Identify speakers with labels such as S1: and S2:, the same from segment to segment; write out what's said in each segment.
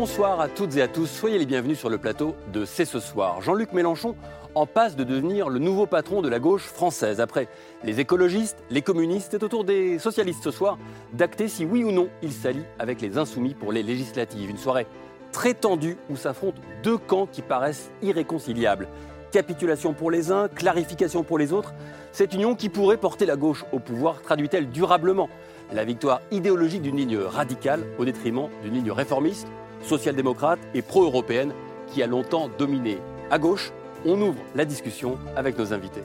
S1: Bonsoir à toutes et à tous, soyez les bienvenus sur le plateau de C'est ce soir. Jean-Luc Mélenchon en passe de devenir le nouveau patron de la gauche française. Après les écologistes, les communistes, c'est au tour des socialistes ce soir d'acter si oui ou non il s'allie avec les insoumis pour les législatives. Une soirée très tendue où s'affrontent deux camps qui paraissent irréconciliables. Capitulation pour les uns, clarification pour les autres. Cette union qui pourrait porter la gauche au pouvoir traduit-elle durablement la victoire idéologique d'une ligne radicale au détriment d'une ligne réformiste social-démocrate et pro-européenne qui a longtemps dominé. À gauche, on ouvre la discussion avec nos invités.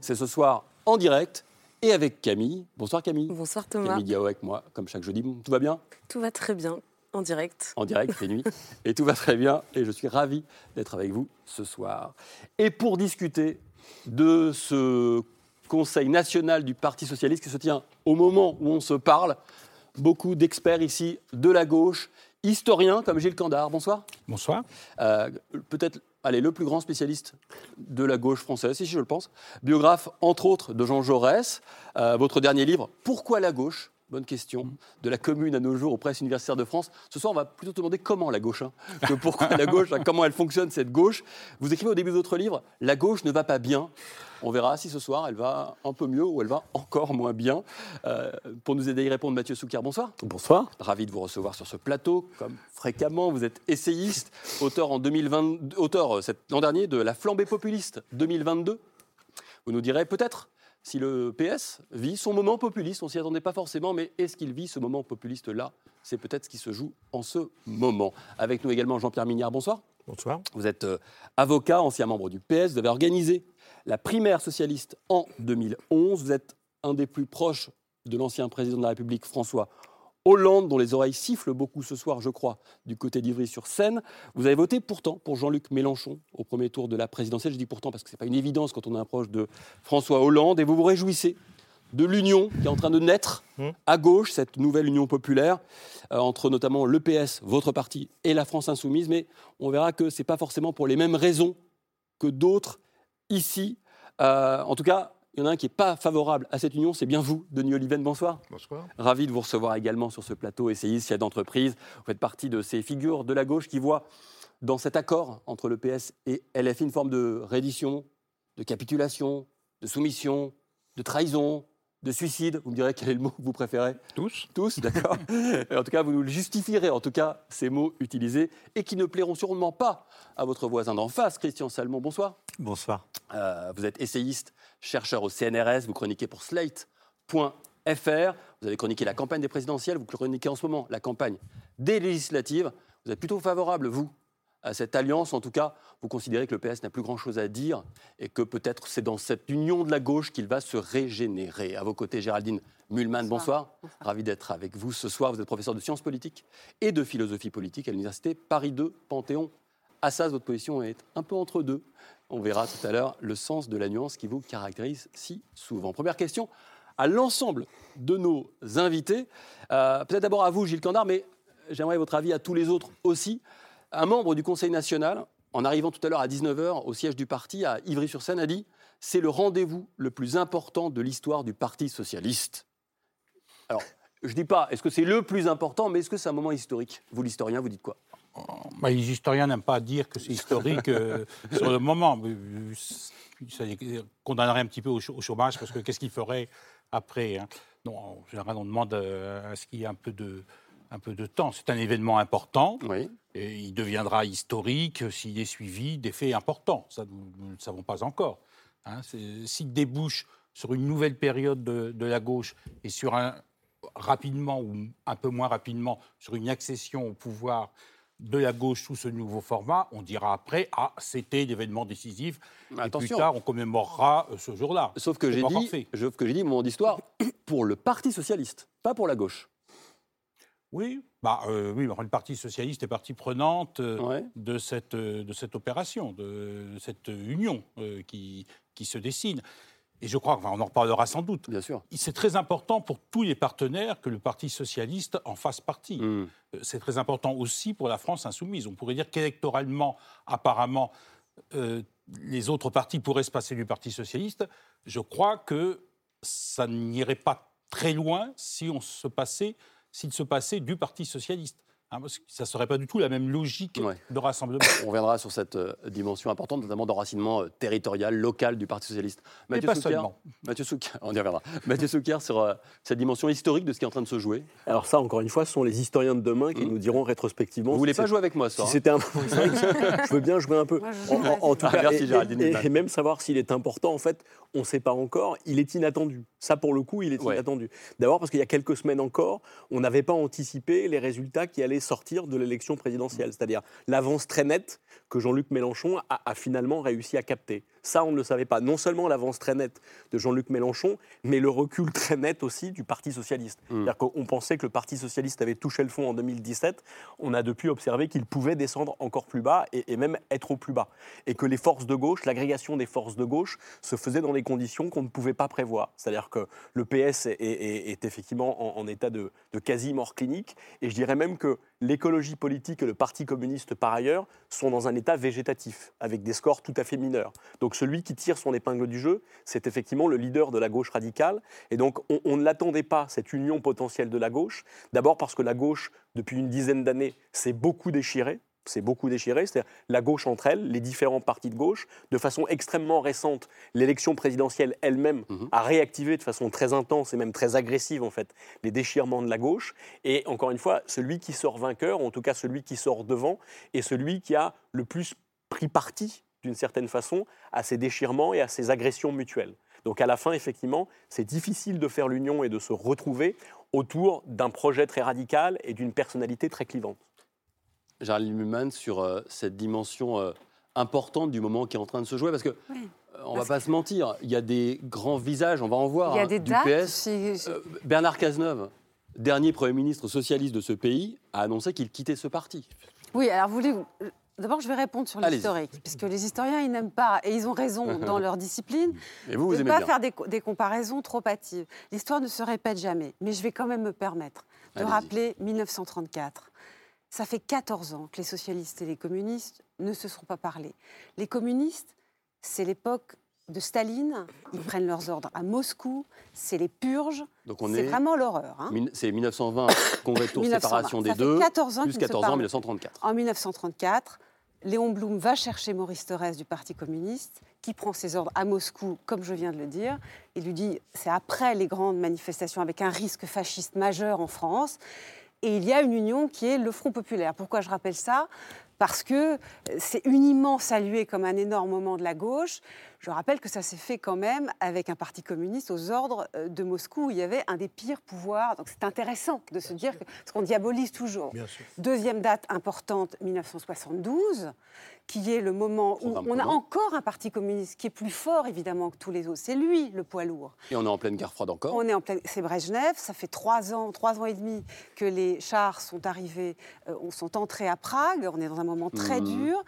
S1: C'est ce soir en direct et avec Camille. Bonsoir Camille.
S2: Bonsoir Thomas.
S1: Camille Diao avec moi, comme chaque jeudi. Tout va bien?
S2: Tout va très bien, en direct.
S1: En direct, c'est nuit. et tout va très bien. Et je suis ravi d'être avec vous ce soir. Et pour discuter de ce Conseil national du Parti socialiste qui se tient au moment où on se parle. Beaucoup d'experts ici de la gauche, historiens comme Gilles Candard. Bonsoir.
S3: Bonsoir.
S1: Euh, Peut-être, allez, le plus grand spécialiste de la gauche française, si je le pense. Biographe, entre autres, de Jean Jaurès. Euh, votre dernier livre, Pourquoi la gauche? Bonne question. De la commune à nos jours aux presses universitaires de France. Ce soir, on va plutôt te demander comment la gauche, hein, que pourquoi la gauche, hein, comment elle fonctionne cette gauche. Vous écrivez au début de votre livre, la gauche ne va pas bien. On verra si ce soir elle va un peu mieux ou elle va encore moins bien. Euh, pour nous aider à y répondre, Mathieu Souquier, bonsoir.
S4: Bonsoir.
S1: Ravi de vous recevoir sur ce plateau, comme fréquemment. Vous êtes essayiste, auteur en 2020, auteur euh, l'an dernier de La flambée populiste 2022. Vous nous direz peut-être si le PS vit son moment populiste. On s'y attendait pas forcément, mais est-ce qu'il vit ce moment populiste-là? C'est peut-être ce qui se joue en ce moment. Avec nous également Jean-Pierre Mignard, bonsoir.
S3: Bonsoir.
S1: Vous êtes euh, avocat, ancien membre du PS. Vous avez organisé la primaire socialiste en 2011. Vous êtes un des plus proches de l'ancien président de la République, François Hollande, dont les oreilles sifflent beaucoup ce soir, je crois, du côté d'Ivry-sur-Seine. Vous avez voté pourtant pour Jean-Luc Mélenchon au premier tour de la présidentielle. Je dis pourtant parce que ce n'est pas une évidence quand on est un proche de François Hollande. Et vous vous réjouissez de l'union qui est en train de naître mmh. à gauche, cette nouvelle union populaire, euh, entre notamment l'EPS, votre parti, et la France insoumise. Mais on verra que ce n'est pas forcément pour les mêmes raisons que d'autres ici. Euh, en tout cas, il y en a un qui n'est pas favorable à cette union, c'est bien vous, Denis Oliven, bonsoir.
S3: Bonsoir.
S1: Ravi de vous recevoir également sur ce plateau, essayiste, chef d'entreprise. Vous faites partie de ces figures de la gauche qui voient dans cet accord entre le PS et LFI une forme de reddition, de capitulation, de soumission, de trahison, de suicide. Vous me direz quel est le mot que vous préférez
S3: Tous.
S1: Tous, d'accord. en tout cas, vous nous le justifierez, en tout cas, ces mots utilisés et qui ne plairont sûrement pas à votre voisin d'en face, Christian Salmon. Bonsoir.
S4: Bonsoir.
S1: Euh, vous êtes essayiste, chercheur au CNRS, vous chroniquez pour Slate.fr. Vous avez chroniqué la campagne des présidentielles, vous chroniquez en ce moment la campagne des législatives. Vous êtes plutôt favorable, vous, à cette alliance. En tout cas, vous considérez que le PS n'a plus grand-chose à dire et que peut-être c'est dans cette union de la gauche qu'il va se régénérer. À vos côtés, Géraldine Mulman, bonsoir. bonsoir. Ravi d'être avec vous ce soir. Vous êtes professeur de sciences politiques et de philosophie politique à l'université Paris 2, Panthéon. Assas, votre position est un peu entre deux. On verra tout à l'heure le sens de la nuance qui vous caractérise si souvent. Première question à l'ensemble de nos invités. Euh, Peut-être d'abord à vous, Gilles Candard, mais j'aimerais votre avis à tous les autres aussi. Un membre du Conseil national, en arrivant tout à l'heure à 19h au siège du parti à Ivry-sur-Seine, a dit c'est le rendez-vous le plus important de l'histoire du Parti socialiste. Alors, je ne dis pas est-ce que c'est le plus important, mais est-ce que c'est un moment historique? Vous, l'historien, vous dites quoi?
S3: Bah, les historiens n'aiment pas dire que c'est historique euh, sur le moment. Ça condamnerait un petit peu au, chômage parce que qu'est-ce qu'il ferait après hein? Non, En général, on demande à ce qu'il y ait un peu de, un peu de temps. C'est un événement important.
S1: Oui.
S3: Et il deviendra historique s'il est suivi des faits importants. Ça, nous ne le savons pas encore. Hein s'il débouche sur une nouvelle période de, de la gauche et sur un, rapidement ou un peu moins rapidement sur une accession au pouvoir de la gauche sous ce nouveau format, on dira après ah c'était l'événement décisif et plus tard on commémorera euh, ce jour-là.
S1: Sauf que j'ai dit, sauf que j'ai dit moment d'histoire pour le Parti socialiste, pas pour la gauche.
S3: Oui, bah, euh, oui, le Parti socialiste est partie prenante euh, de, cette, euh, de cette opération, de, cette union qui, qui se dessine. Et je crois qu'on en reparlera sans doute.
S1: Bien sûr.
S3: C'est très important pour tous les partenaires que le Parti socialiste en fasse partie. Hmm. C'est très important aussi pour la France insoumise. On pourrait dire qu'électoralement, apparemment, les autres partis pourraient se passer du Parti socialiste. Je crois que ça n'irait pas très loin si on se passait s'il se passait du Parti socialiste. Hein, ça ne serait pas du tout la même logique de rassemblement.
S1: On reviendra sur cette euh, dimension importante, notamment d'enracinement euh, territorial, local du Parti socialiste.
S3: Mathieu pas seulement.
S1: Mathieu Soukier, on y reviendra. Mathieu Soukier sur euh, cette dimension historique de ce qui est en train de se jouer.
S5: Alors ça, encore une fois, ce sont les historiens de demain qui mmh. nous diront rétrospectivement.
S1: Vous voulez pas jouer avec moi, ça
S5: si c'était un... Je veux bien jouer un peu. en, tout cas, et, même savoir s'il est important, en fait, on ne sait pas encore. Il est inattendu. Ça, pour le coup, il est inattendu. D'abord parce qu'il y a quelques semaines encore, on n'avait pas anticipé les résultats qui allaient sortir de l'élection présidentielle, mm. c'est-à-dire l'avance très nette que Jean-Luc Mélenchon a, finalement réussi à capter. Ça, on ne le savait pas. Non seulement l'avance très nette de Jean-Luc Mélenchon, mais le recul très net aussi du Parti socialiste. Mm. C'est-à-dire qu'on pensait que le Parti socialiste avait touché le fond en 2017. On a depuis observé qu'il pouvait descendre encore plus bas et, même être au plus bas. Et que les forces de gauche, l'agrégation des forces de gauche, se faisait dans des conditions qu'on ne pouvait pas prévoir. C'est-à-dire que le PS est, effectivement en, état de, de quasi-mort clinique. Et je dirais même que l'écologie politique et le Parti communiste, par ailleurs, sont dans un état végétatif, avec des scores tout à fait mineurs. Donc celui qui tire son épingle du jeu, c'est effectivement le leader de la gauche radicale. Et donc on, ne l'attendait pas, cette union potentielle de la gauche. D'abord parce que la gauche, depuis une dizaine d'années, s'est beaucoup déchirée c'est beaucoup déchiré, c'est-à-dire la gauche entre elles, les différents partis de gauche. De façon extrêmement récente, l'élection présidentielle elle-même mhm. a réactivé de façon très intense et même très agressive en fait les déchirements de la gauche. Et encore une fois, celui qui sort vainqueur, en tout cas celui qui sort devant, est celui qui a le plus pris parti d'une certaine façon à ces déchirements et à ces agressions mutuelles. Donc à la fin, effectivement, c'est difficile de faire l'union et de se retrouver autour d'un projet très radical et d'une personnalité très clivante.
S1: Géraldine Muman, sur euh, cette dimension euh, importante du moment qui est en train de se jouer Parce que. Euh, on ne va pas se mentir, il y a des grands visages, on va en voir,
S6: il y a
S1: hein,
S6: des
S1: du
S6: dates,
S1: PS. Bernard Cazeneuve, dernier Premier ministre socialiste de ce pays, a annoncé qu'il quittait ce parti.
S6: Oui, alors vous voulez... D'abord, je vais répondre sur l'historique, puisque les historiens, ils n'aiment pas, et ils ont raison dans leur discipline,
S1: et vous, vous
S6: de
S1: ne
S6: pas faire des, des, comparaisons trop hâtives. L'histoire ne se répète jamais, mais je vais quand même me permettre de rappeler 1934. Ça fait 14 ans que les socialistes et les communistes ne se sont pas parlé. Les communistes, c'est l'époque de Staline, ils prennent leurs ordres à Moscou, c'est les purges, c'est vraiment l'horreur. Hein.
S1: C'est 1920, congrès de tour, séparation des deux,
S6: 14 ans
S1: plus 14 ans, 1934.
S6: En 1934, Léon Blum va chercher Maurice Thorez du Parti communiste, qui prend ses ordres à Moscou, comme je viens de le dire. Il lui dit, c'est après les grandes manifestations avec un risque fasciste majeur en France. Et il y a une union qui est le Front populaire. Pourquoi je rappelle ça? Parce que c'est uniment salué comme un énorme moment de la gauche. Je rappelle que ça s'est fait quand même avec un parti communiste aux ordres euh, de Moscou où il y avait un des pires pouvoirs. Donc c'est intéressant de se dire que, parce qu'on diabolise toujours. Deuxième date importante, 1972 qui est le moment où on a encore un parti communiste qui est plus fort évidemment que tous les autres. C'est lui le poids lourd.
S1: Et on est en pleine guerre froide encore.
S6: On est en pleine. C'est Brejnev. Ça fait trois ans, trois ans et demi que les chars sont arrivés, euh, sont entrés à Prague. On est dans un moment très mmh. dur.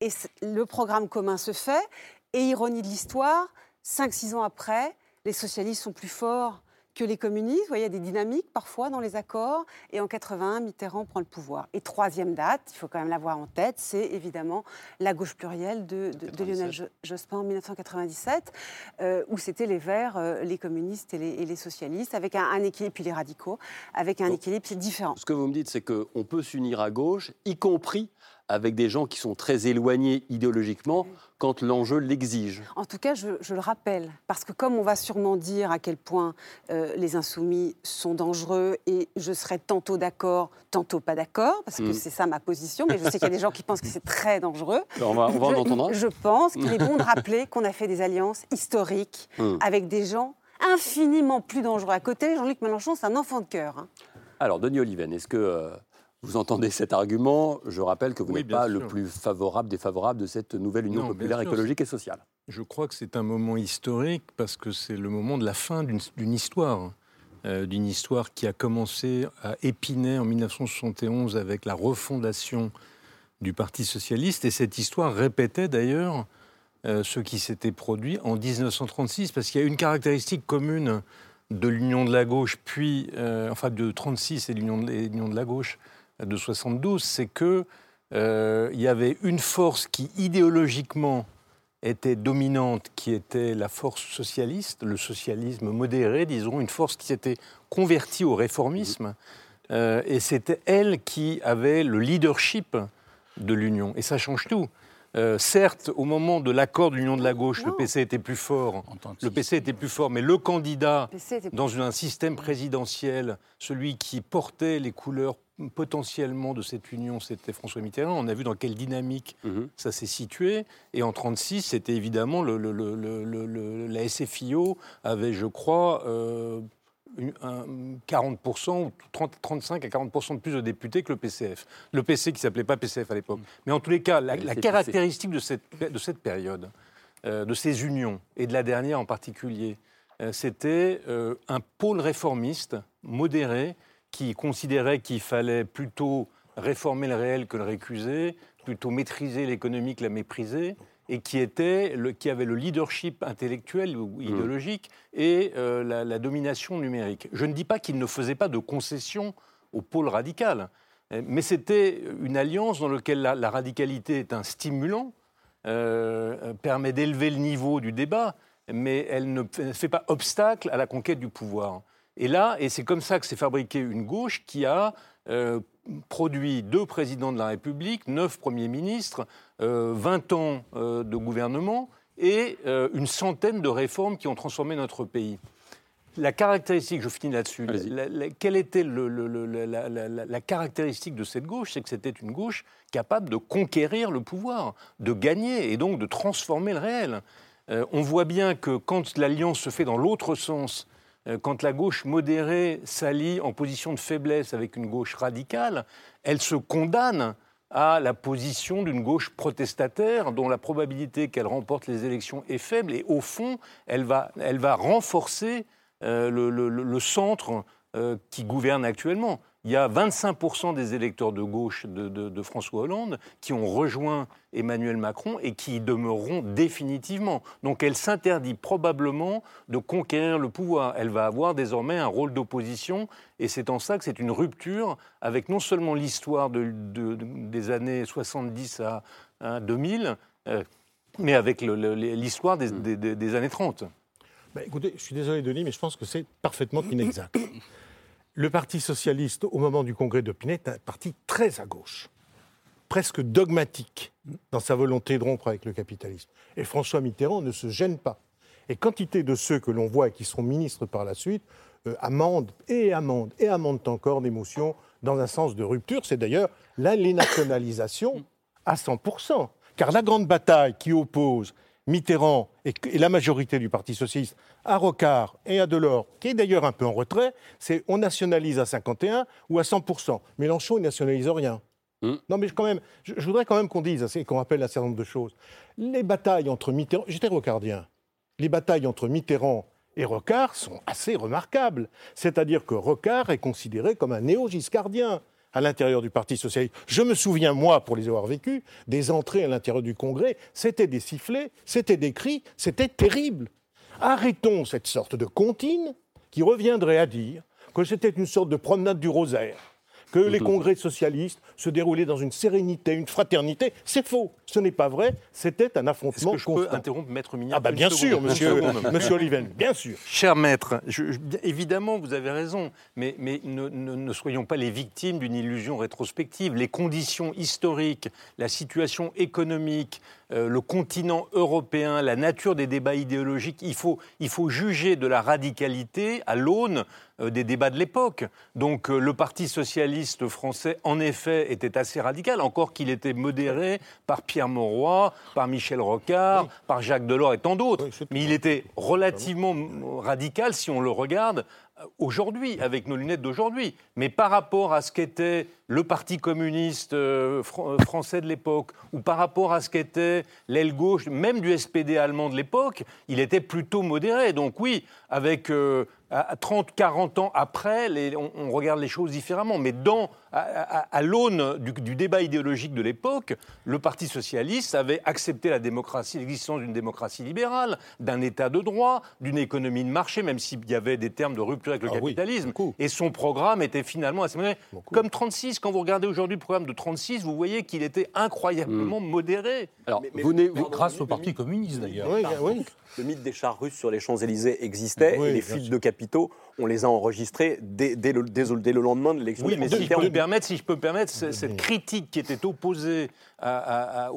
S6: Et le programme commun se fait. Et ironie de l'histoire, 5-6 ans après, les socialistes sont plus forts que les communistes. Vous voyez, il y a des dynamiques parfois dans les accords. Et en 81, Mitterrand prend le pouvoir. Et troisième date, il faut quand même l'avoir en tête, c'est évidemment la gauche plurielle de, Lionel Jospin en 1997, euh, où c'était les Verts, euh, les communistes et les, socialistes, avec un, équilibre, puis les radicaux, avec un équilibre différent.
S1: Ce que vous me dites, c'est qu'on peut s'unir à gauche, y compris avec des gens qui sont très éloignés idéologiquement quand l'enjeu l'exige.
S6: En tout cas, je, le rappelle, parce que comme on va sûrement dire à quel point euh, les insoumis sont dangereux, et je serai tantôt d'accord, tantôt pas d'accord, parce que mm. c'est ça ma position, mais je sais qu'il y a des gens qui pensent que c'est très dangereux.
S1: On va, on va en entendre.
S6: Je pense qu'il est bon de rappeler qu'on a fait des alliances historiques mm. avec des gens infiniment plus dangereux. À côté, Jean-Luc Mélenchon, c'est un enfant de cœur. Hein.
S1: Alors, Denis Oliven, est-ce que euh, vous entendez cet argument. Je rappelle que vous n'êtes pas le plus favorable, défavorable de cette nouvelle Union populaire écologique et sociale.
S7: Je crois que c'est un moment historique parce que c'est le moment de la fin d'une histoire. d'une histoire qui a commencé à Épinay en 1971 avec la refondation du Parti socialiste. Et cette histoire répétait d'ailleurs ce qui s'était produit en 1936, parce qu'il y a une caractéristique commune de l'Union de la gauche, puis, enfin de 36 et l'Union de, de la gauche de 72, c'est que il y avait une force qui idéologiquement était dominante, qui était la force socialiste, le socialisme modéré, disons, une force qui s'était convertie au réformisme. Euh, et c'était elle qui avait le leadership de l'Union. Et ça change tout. Euh, certes, au moment de l'accord de l'Union de la gauche, le PC était plus fort. Le PC était plus fort, mais le candidat dans un système présidentiel, celui qui portait les couleurs potentiellement de cette union, c'était François Mitterrand. On a vu dans quelle dynamique mhm. ça s'est situé. Et en 1936, c'était évidemment le, la SFIO avait, je crois, euh, 40%, 30, 35 à 40% de plus de députés que le PCF. Le PC qui s'appelait pas PCF à l'époque. Mhm. Mais en tous les cas, la, caractéristique de cette, de cette période, euh, de ces unions, et de la dernière en particulier, euh, c'était euh, un pôle réformiste, modéré, qui considérait qu'il fallait plutôt réformer le réel que le récuser, plutôt maîtriser l'économie que la mépriser, et qui, était le, qui avait le leadership intellectuel ou mmh. idéologique et euh, la, domination numérique. Je ne dis pas qu'il ne faisait pas de concessions au pôle radical, mais c'était une alliance dans laquelle la, radicalité est un stimulant, euh, permet d'élever le niveau du débat, mais elle ne fait pas obstacle à la conquête du pouvoir. Et là, et c'est comme ça que s'est fabriquée une gauche qui a euh, produit deux présidents de la République, neuf premiers ministres, euh, 20 ans euh, de gouvernement et euh, une centaine de réformes qui ont transformé notre pays. La caractéristique, je finis là-dessus, quelle était le, la, la, caractéristique de cette gauche C'est que c'était une gauche capable de conquérir le pouvoir, de gagner et donc de transformer le réel. on voit bien que quand l'alliance se fait dans l'autre sens, quand la gauche modérée s'allie en position de faiblesse avec une gauche radicale, elle se condamne à la position d'une gauche protestataire dont la probabilité qu'elle remporte les élections est faible et au fond, elle va, elle va renforcer euh, le, centre euh, qui gouverne actuellement il y a 25% des électeurs de gauche de, François Hollande qui ont rejoint Emmanuel Macron et qui y demeureront définitivement. Donc elle s'interdit probablement de conquérir le pouvoir. Elle va avoir désormais un rôle d'opposition et c'est en ça que c'est une rupture avec non seulement l'histoire des années 70 à, 2000, euh, mais avec l'histoire des, années 30.
S8: Bah, écoutez, je suis désolé Denis, mais je pense que c'est parfaitement inexact. Le Parti socialiste, au moment du congrès d'Opinay, est un parti très à gauche, presque dogmatique dans sa volonté de rompre avec le capitalisme. Et François Mitterrand ne se gêne pas. Et quantité de ceux que l'on voit et qui seront ministres par la suite euh, amendent et amendent et amendent encore des motions dans un sens de rupture. C'est d'ailleurs la nationalisation à 100%. Car la grande bataille qui oppose Mitterrand et, la majorité du Parti socialiste à Rocard et à Delors, qui est d'ailleurs un peu en retrait, c'est on nationalise à 51 ou à 100%. Mélenchon, il nationalise rien. Hmm. Non, mais quand même, je, voudrais quand même qu'on dise, et qu'on rappelle un certain nombre de choses. Les batailles entre Mitterrand, j'étais rocardien, les batailles entre Mitterrand et Rocard sont assez remarquables. C'est-à-dire que Rocard est considéré comme un néo-giscardien à l'intérieur du Parti socialiste. Je me souviens, moi, pour les avoir vécus, des entrées à l'intérieur du Congrès, c'était des sifflets, c'était des cris, c'était terrible. Arrêtons cette sorte de comptine qui reviendrait à dire que c'était une sorte de promenade du rosaire que les congrès socialistes se déroulaient dans une sérénité, une fraternité. C'est faux. Ce n'est pas vrai. C'était un affrontement
S7: que je peux interrompre Maître Mignard
S8: Ah bah bien sûr, monsieur, monsieur Oliven, bien sûr.
S7: Cher Maître, évidemment, vous avez raison, mais, mais ne, ne, soyons pas les victimes d'une illusion rétrospective. Les conditions historiques, la situation économique, euh, le continent européen, la nature des débats idéologiques, il faut, il faut juger de la radicalité à l'aune des débats de l'époque. Donc euh, le Parti socialiste français, en effet, était assez radical, encore qu'il était modéré par Pierre Mauroy, par Michel Rocard, par Jacques Delors et tant d'autres. Mais il était relativement radical si on le regarde aujourd'hui, avec nos lunettes d'aujourd'hui. Mais par rapport à ce qu'était le Parti communiste euh, euh, français de l'époque, ou par rapport à ce qu'était l'aile gauche, même du SPD allemand de l'époque, il était plutôt modéré. Donc oui, avec euh, à 30, 40 ans après, on, regarde les choses différemment. Mais dans, à, l'aune du, débat idéologique de l'époque, le Parti socialiste avait accepté la démocratie, l'existence d'une démocratie libérale, d'un État de droit, d'une économie de marché, même s'il y avait des termes de rupture avec le ah capitalisme. et son programme était finalement assez modéré. Comme 36, quand vous regardez aujourd'hui le programme de 36, vous voyez qu'il était incroyablement hmm. modéré.
S3: Alors, vous, grâce au Parti communiste d'ailleurs.
S5: Oui, Le mythe des chars russes sur les Champs-Élysées existait et les fuites de capitaux on les a enregistrés dès, le, lendemain de l'élection.
S7: Oui, mais si je, peux me permettre, si je peux permettre, cette critique qui était opposée à,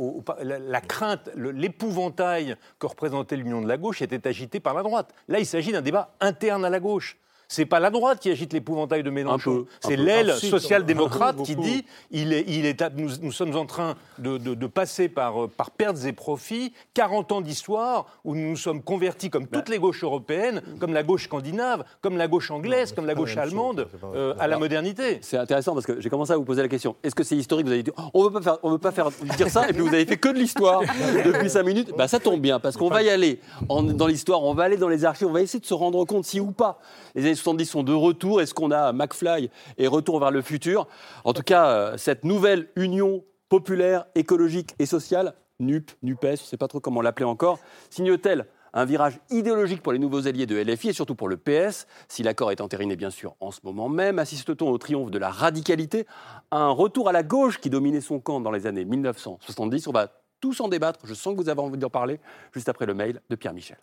S7: la, crainte, l'épouvantail que représentait l'union de la gauche était agitée par la droite. Là, il s'agit d'un débat interne à la gauche. C'est pas la droite qui agite l'épouvantail de Mélenchon. C'est l'aile ah, social-démocrate qui dit il est, il est, nous, sommes en train de, passer par, euh, par pertes et profits 40 ans d'histoire où nous nous sommes convertis comme toutes les gauches européennes, comme la gauche scandinave, comme la gauche anglaise, comme la gauche allemande, euh, à la modernité.
S1: C'est intéressant parce que j'ai commencé à vous poser la question. Est-ce que c'est historique? Vous avez dit on ne veut pas faire, on veut pas faire dire ça, et puis vous avez fait que de l'histoire depuis 5 minutes. Bah, ça tombe bien parce qu'on va y aller. Dans l'histoire, on va aller dans les archives, on va essayer de se rendre compte si ou pas les années 70 sont de retour. Est-ce qu'on a McFly et Retour vers le futur? En tout cas, euh, cette nouvelle union populaire, écologique et sociale, NUP, NUPES, je ne sais pas trop comment l'appeler encore, signe-t-elle un virage idéologique pour les nouveaux alliés de LFI et surtout pour le PS. Si l'accord est entériné, bien sûr, en ce moment même, assiste-t-on au triomphe de la radicalité, un retour à la gauche qui dominait son camp dans les années 1970 On va tous en débattre. Je sens que vous avez envie d'en parler juste après le mail de Pierre Michel.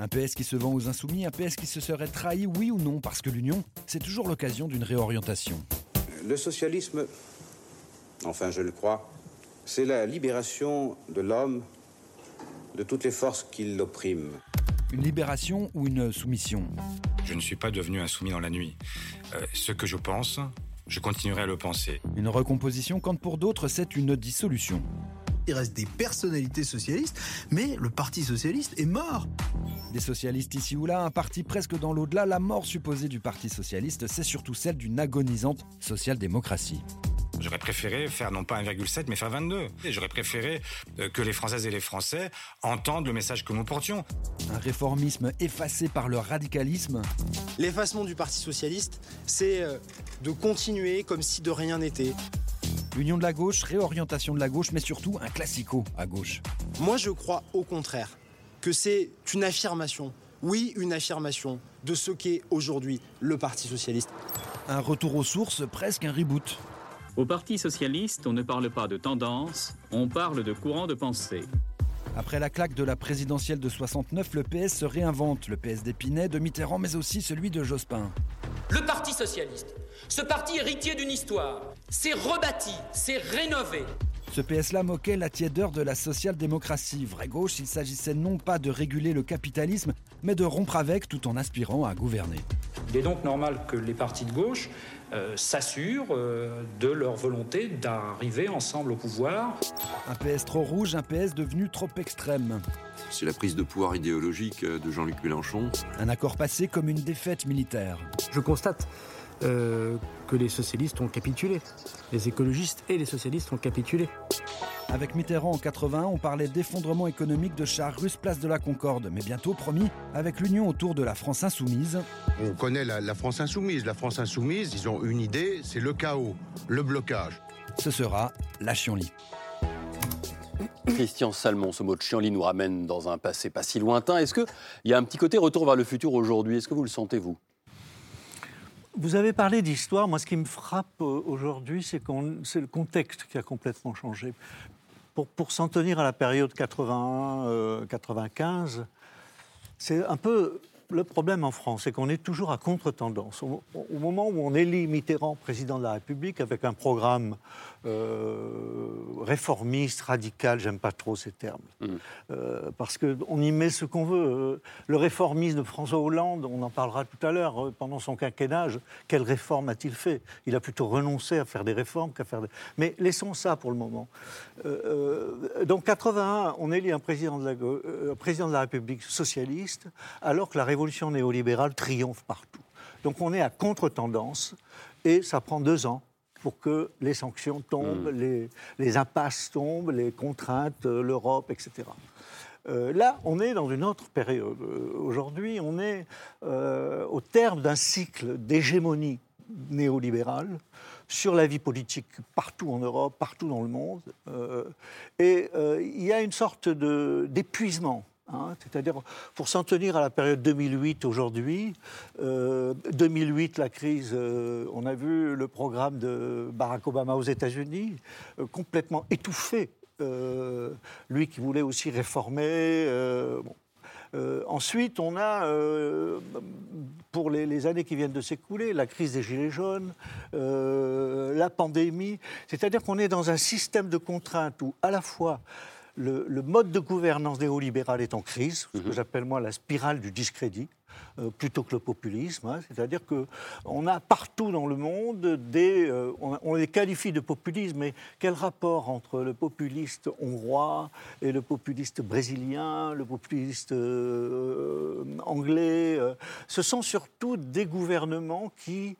S9: Un PS qui se vend aux insoumis, un PS qui se serait trahi, oui ou non, parce que l'union, c'est toujours l'occasion d'une réorientation.
S10: Le socialisme, enfin je le crois, c'est la libération de l'homme de toutes les forces qui l'oppriment.
S9: Une libération ou une soumission?
S11: Je ne suis pas devenu insoumis dans la nuit. Euh, ce que je pense, je continuerai à le penser.
S9: Une recomposition quand pour d'autres c'est une dissolution
S12: il reste des personnalités socialistes, mais le Parti socialiste est mort.
S9: Des socialistes ici ou là, un parti presque dans l'au-delà, la mort supposée du Parti socialiste, c'est surtout celle d'une agonisante social-démocratie.
S11: J'aurais préféré faire non pas 1,7 mais faire 22. Et j'aurais préféré euh, que les Françaises et les Français entendent le message que nous portions.
S9: Un réformisme effacé par le radicalisme.
S13: L'effacement du Parti socialiste, c'est euh, de continuer comme si de rien n'était.
S9: Union de la gauche, réorientation de la gauche, mais surtout un classico à gauche.
S13: Moi, je crois au contraire que c'est une affirmation, oui, une affirmation de ce qu'est aujourd'hui le Parti socialiste.
S9: Un retour aux sources, presque un reboot.
S14: Au Parti socialiste, on ne parle pas de tendance, on parle de courant de pensée.
S9: Après la claque de la présidentielle de 69, le PS se réinvente, le PS d'Épinay, de Mitterrand, mais aussi celui de Jospin.
S15: Le Parti socialiste, ce parti héritier d'une histoire, s'est rebâti, s'est rénové.
S9: Ce PS-là moquait la tiédeur de la social-démocratie. Vraie gauche, il s'agissait non pas de réguler le capitalisme, mais de rompre avec tout en aspirant à gouverner.
S16: Il est donc normal que les partis de gauche euh, s'assurent euh, de leur volonté d'arriver ensemble au pouvoir.
S9: Un PS trop rouge, un PS devenu trop extrême.
S17: C'est la prise de pouvoir idéologique euh, de Jean-Luc Mélenchon.
S9: Un accord passé comme une défaite militaire.
S18: Je constate euh, que les socialistes ont capitulé. Les écologistes et les socialistes ont capitulé.
S9: Avec Mitterrand en 81, on parlait d'effondrement économique de chars russes place de la Concorde. Mais bientôt, promis, avec l'union autour de la France insoumise.
S19: On connaît la, France insoumise. La France insoumise, ils ont une idée, c'est le chaos, le blocage.
S9: Ce sera la Chienlit.
S1: Christian Salmon, ce mot de Chienlit nous ramène dans un passé pas si lointain. Est-ce qu'il y a un petit côté retour vers le futur aujourd'hui? Est-ce que vous le sentez, vous?
S20: Vous avez parlé d'histoire. Moi, ce qui me frappe euh, aujourd'hui, c'est le contexte qui a complètement changé. Pour, s'en tenir à la période 81-95, euh, c'est un peu le problème en France, c'est qu'on est toujours à contre-tendance. Au, moment où on élit Mitterrand président de la République avec un programme réformiste, radical, j'aime pas trop ces termes, mm. euh, parce qu'on y met ce qu'on veut. Euh, le réformisme de François Hollande, on en parlera tout à l'heure, pendant son quinquennage, quelle réforme a-t-il fait? Il a plutôt renoncé à faire des réformes qu'à faire des... Mais laissons ça pour le moment. donc 81, on élit un président de la, président de la République socialiste, alors que la révolution néolibérale triomphe partout. Donc on est à contre-tendance et ça prend deux ans pour que les sanctions tombent, les, les, impasses tombent, les contraintes, l'Europe, etc. là, on est dans une autre période. Aujourd'hui, on est au terme d'un cycle d'hégémonie néolibérale sur la vie politique partout en Europe, partout dans le monde. Euh, et euh, il y a une sorte d'épuisement. Hein, C'est-à-dire, pour s'en tenir à la période 2008 aujourd'hui, 2008, euh, la crise, on a vu le programme de Barack Obama aux États-Unis, complètement étouffé. lui qui voulait aussi réformer. Euh, ensuite, on a, euh, pour les, années qui viennent de s'écouler, la crise des Gilets jaunes, euh, la pandémie. C'est-à-dire qu'on est dans un système de contraintes où, à la fois, le, mode de gouvernance néolibéral est en crise, ce que mhm. j'appelle moi la spirale du discrédit. Euh, plutôt que le populisme. Hein. C'est-à-dire qu'on a partout dans le monde des. Euh, on, les qualifie de populisme, mais quel rapport entre le populiste hongrois et le populiste brésilien, le populiste euh, anglais Ce sont surtout des gouvernements qui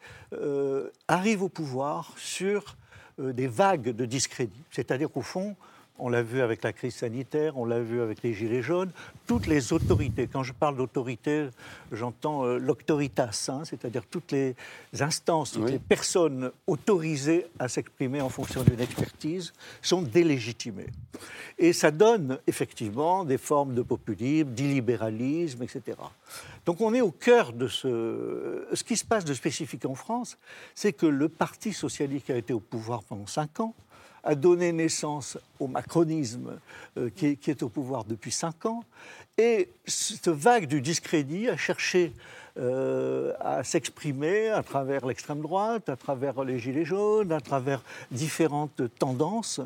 S20: arrivent au pouvoir sur des vagues de discrédit. C'est-à-dire qu'au fond, on l'a vu avec la crise sanitaire, on l'a vu avec les Gilets jaunes. Toutes les autorités, quand je parle d'autorité, j'entends euh, l'autoritas, hein, c'est-à-dire toutes les instances, toutes les personnes autorisées à s'exprimer en fonction d'une expertise sont délégitimées. Et ça donne effectivement des formes de populisme, d'illibéralisme, etc. Donc on est au cœur de ce... Ce qui se passe de spécifique en France, c'est que le Parti socialiste a été au pouvoir pendant cinq ans, a donné naissance au macronisme euh, qui, qui, est au pouvoir depuis cinq ans. Et cette vague du discrédit a cherché euh, à s'exprimer à travers l'extrême droite, à travers les gilets jaunes, à travers différentes tendances.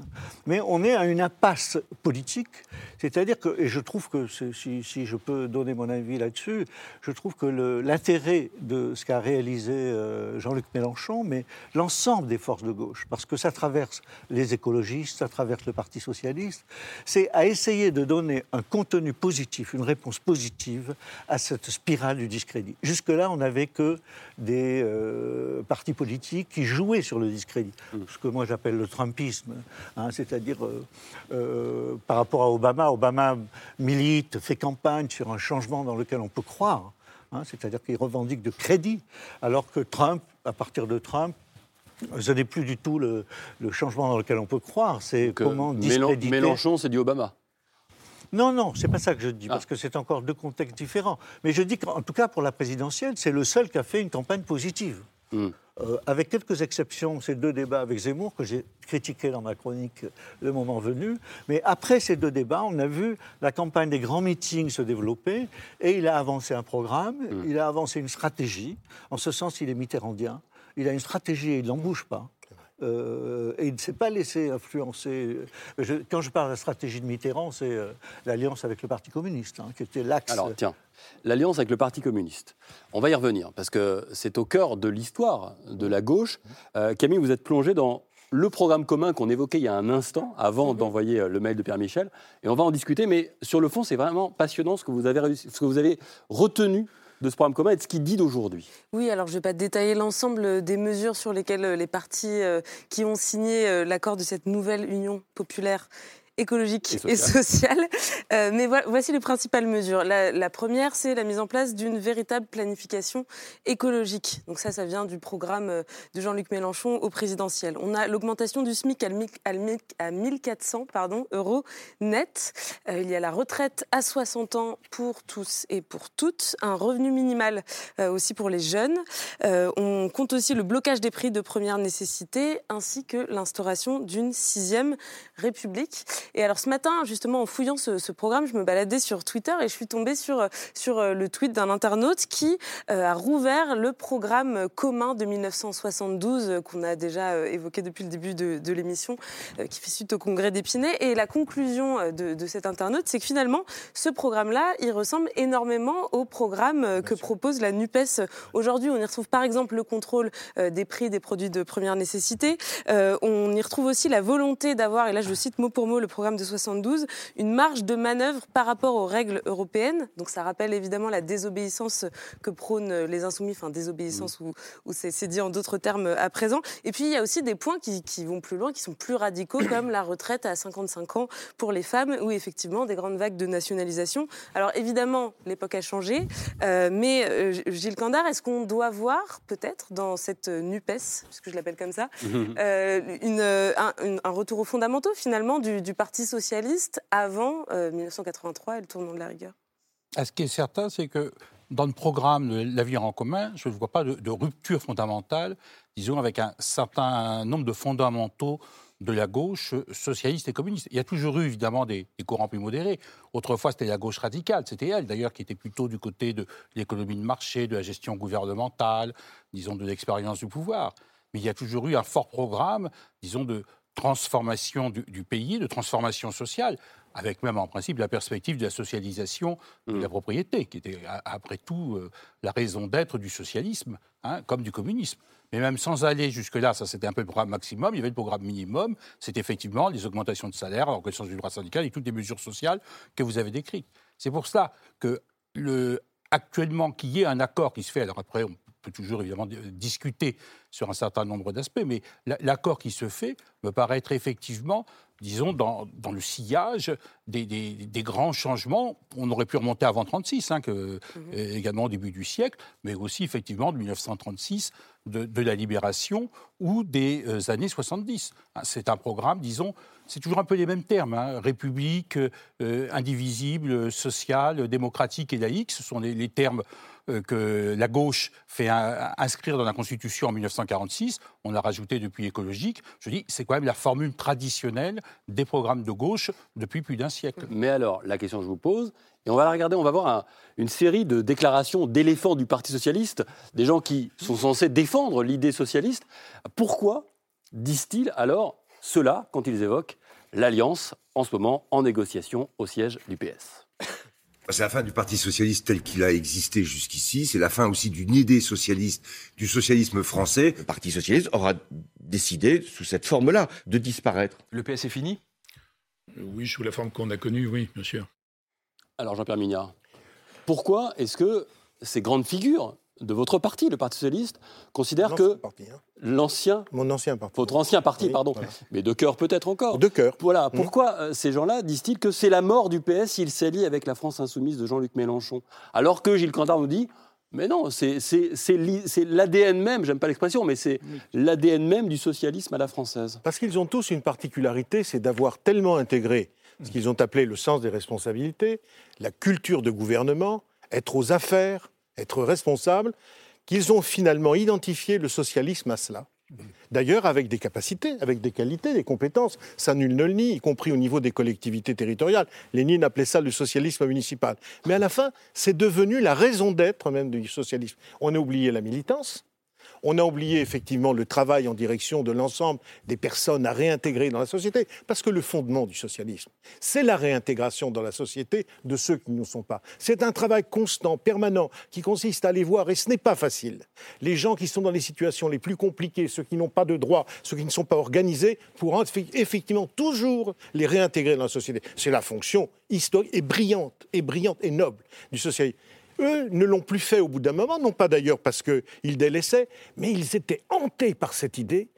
S20: Mais on est à une impasse politique, c'est-à-dire que, et je trouve que, si, je peux donner mon avis là-dessus, je trouve que l'intérêt de ce qu'a réalisé euh, Jean-Luc Mélenchon, mais l'ensemble des forces de gauche, parce que ça traverse les écologistes, ça traverse le Parti socialiste, c'est à essayer de donner un contenu positif, une réponse positive à cette spirale du discrédit. Jusque-là, on n'avait que des euh, partis politiques qui jouaient sur le discrédit. Mm. Ce que moi j'appelle le Trumpisme. Hein, c'est-à-dire, euh, euh, par rapport à Obama, Obama milite, fait campagne sur un changement dans lequel on peut croire. Hein, c'est-à-dire qu'il revendique de crédit. Alors que Trump, à partir de Trump, ce n'est plus du tout le, changement dans lequel on peut croire. C'est comment discréditer.
S1: Mélenchon, c'est du Obama.
S20: Non, non, c'est pas ça que je dis, parce ah. que c'est encore deux contextes différents. Mais je dis qu'en tout cas, pour la présidentielle, c'est le seul qui a fait une campagne positive. Hmm. Euh, avec quelques exceptions, ces deux débats avec Zemmour, que j'ai critiqué dans ma chronique le moment venu. Mais après ces deux débats, on a vu la campagne des grands meetings se développer et il a avancé un programme, hmm. il a avancé une stratégie. En ce sens, il est mitterrandien. Il a une stratégie et il n'en bouge pas. Euh, et il ne s'est pas laissé influencer. quand je parle de la stratégie de Mitterrand, c'est euh, l'alliance avec le Parti communiste, hein, qui était l'axe.
S1: Alors, tiens, l'alliance avec le Parti communiste. On va y revenir, parce que c'est au cœur de l'histoire de la gauche. Euh, Camille, vous êtes plongé dans le programme commun qu'on évoquait il y a un instant, avant mhm. d'envoyer le mail de Pierre Michel, et on va en discuter, mais sur le fond, c'est vraiment passionnant ce que vous avez, ce que vous avez retenu de ce programme commun et de ce qu'il dit d'aujourd'hui.
S21: Oui, alors je ne vais pas détailler l'ensemble des mesures sur lesquelles les partis euh, qui ont signé euh, l'accord de cette nouvelle Union populaire écologique et sociale. Euh, mais voici les principales mesures. La, première, c'est la mise en place d'une véritable planification écologique. Donc ça, ça vient du programme euh, de Jean-Luc Mélenchon au présidentiel. On a l'augmentation du SMIC à 1400 pardon, euros net. Euh, il y a la retraite à 60 ans pour tous et pour toutes. Un revenu minimal aussi pour les jeunes. on compte aussi le blocage des prix de première nécessité ainsi que l'instauration d'une sixième république. Et alors ce matin, justement, en fouillant ce, programme, je me baladais sur Twitter et je suis tombée sur, sur euh, le tweet d'un internaute qui euh, a rouvert le programme commun de 1972 euh, qu'on a déjà évoqué depuis le début de, l'émission, qui fait suite au congrès d'Épinay. Et la conclusion de cet internaute, c'est que finalement, ce programme-là, il ressemble énormément au programme que propose la NUPES aujourd'hui. On y retrouve par exemple le contrôle des prix des produits de première nécessité. on y retrouve aussi la volonté d'avoir, et là je cite mot pour mot le programme de 72, une marge de manœuvre par rapport aux règles européennes. Donc ça rappelle évidemment la désobéissance que prônent les insoumis, enfin désobéissance ou, c'est dit en d'autres termes à présent. Et puis il y a aussi des points qui, qui, vont plus loin, qui sont plus radicaux, comme la retraite à 55 ans pour les femmes, ou effectivement des grandes vagues de nationalisation. Alors évidemment, l'époque a changé, euh, mais euh, Gilles Candard, est-ce qu'on doit voir peut-être dans cette NUPES, puisque je l'appelle comme ça, euh, une, un, retour aux fondamentaux finalement du, Parti socialiste avant 1983 et le tournant de la rigueur
S3: ah, Ce qui est certain, c'est que dans le programme de l'avenir en commun, je ne vois pas de, rupture fondamentale, disons, avec un certain nombre de fondamentaux de la gauche socialiste et communiste. Il y a toujours eu évidemment des, courants plus modérés. Autrefois, c'était la gauche radicale, c'était elle d'ailleurs qui était plutôt du côté de l'économie de marché, de la gestion gouvernementale, disons de l'expérience du pouvoir. Mais il y a toujours eu un fort programme, disons, de transformation du, pays, de transformation sociale, avec même en principe la perspective de la socialisation de la mmh. propriété, qui était après tout euh, la raison d'être du socialisme, hein, comme du communisme. Mais même sans aller jusque-là, ça c'était un peu le programme maximum, il y avait le programme minimum, c'est effectivement les augmentations de salaire, l'organisation du droit syndical et toutes les mesures sociales que vous avez décrites. C'est pour cela que le, actuellement qu'il y ait un accord qui se fait, alors après on peut toujours évidemment discuter sur un certain nombre d'aspects, mais l'accord qui se fait me paraît être effectivement disons, dans, le sillage des, grands changements. On aurait pu remonter avant 1936, hein, mhm. également au début du siècle, mais aussi effectivement de 1936, de, la libération ou des euh, années 70. Hein, c'est un programme, disons, c'est toujours un peu les mêmes termes, hein, république, euh, indivisible, sociale, démocratique et laïque, ce sont les termes euh, que la gauche fait inscrire dans la Constitution en 1946, on a rajouté depuis écologique, je dis, c'est quand même la formule traditionnelle des programmes de gauche depuis plus d'un siècle.
S1: Mais alors, la question que je vous pose, et on va la regarder, on va voir une série de déclarations d'éléphants du Parti socialiste, des gens qui sont censés défendre l'idée socialiste. Pourquoi disent-ils alors cela quand ils évoquent l'alliance en ce moment en négociation au siège du PS
S22: c'est la fin du Parti socialiste tel qu'il a existé jusqu'ici. C'est la fin aussi d'une idée socialiste, du socialisme français.
S23: Le Parti socialiste aura décidé, sous cette forme-là, de disparaître.
S24: Le PS est fini?
S25: Oui, sous la forme qu'on a connue, oui, bien sûr.
S1: Alors, Jean-Pierre Mignard, pourquoi est-ce que ces grandes figures de votre parti, le Parti socialiste, considère que hein. l'ancien,
S8: mon ancien parti,
S1: votre ancien parti, pardon, mais de cœur peut-être encore,
S8: de cœur.
S1: Voilà. Mmh. Pourquoi euh, ces gens-là disent-ils que c'est la mort du PS s'il s'allie avec la France insoumise de Jean-Luc Mélenchon, alors que Gilles Cantar nous dit mais non, c'est l'ADN même, j'aime pas l'expression, mais c'est l'ADN même du socialisme à la française.
S8: Parce qu'ils ont tous une particularité, c'est d'avoir tellement intégré ce qu'ils ont appelé le sens des responsabilités, la culture de gouvernement, être aux affaires, être responsables, qu'ils ont finalement identifié le socialisme à cela. D'ailleurs, avec des capacités, avec des qualités, des compétences. Ça, nul ne le nie, y compris au niveau des collectivités territoriales. Lénine appelait ça le socialisme municipal. Mais à la fin, c'est devenu la raison d'être même du socialisme. On a oublié la militance, on a oublié effectivement le travail en direction de l'ensemble des personnes à réintégrer dans la société, parce que le fondement du socialisme, c'est la réintégration dans la société de ceux qui ne sont pas. C'est un travail constant, permanent, qui consiste à aller voir, et ce n'est pas facile, les gens qui sont dans les situations les plus compliquées, ceux qui n'ont pas de droits, ceux qui ne sont pas organisés, pour effectivement toujours les réintégrer dans la société. C'est la fonction historique et brillante, et brillante et noble du socialisme. Eux ne l'ont plus fait au bout d'un moment, non pas d'ailleurs parce qu'ils délaissaient, mais ils étaient hantés par cette idée.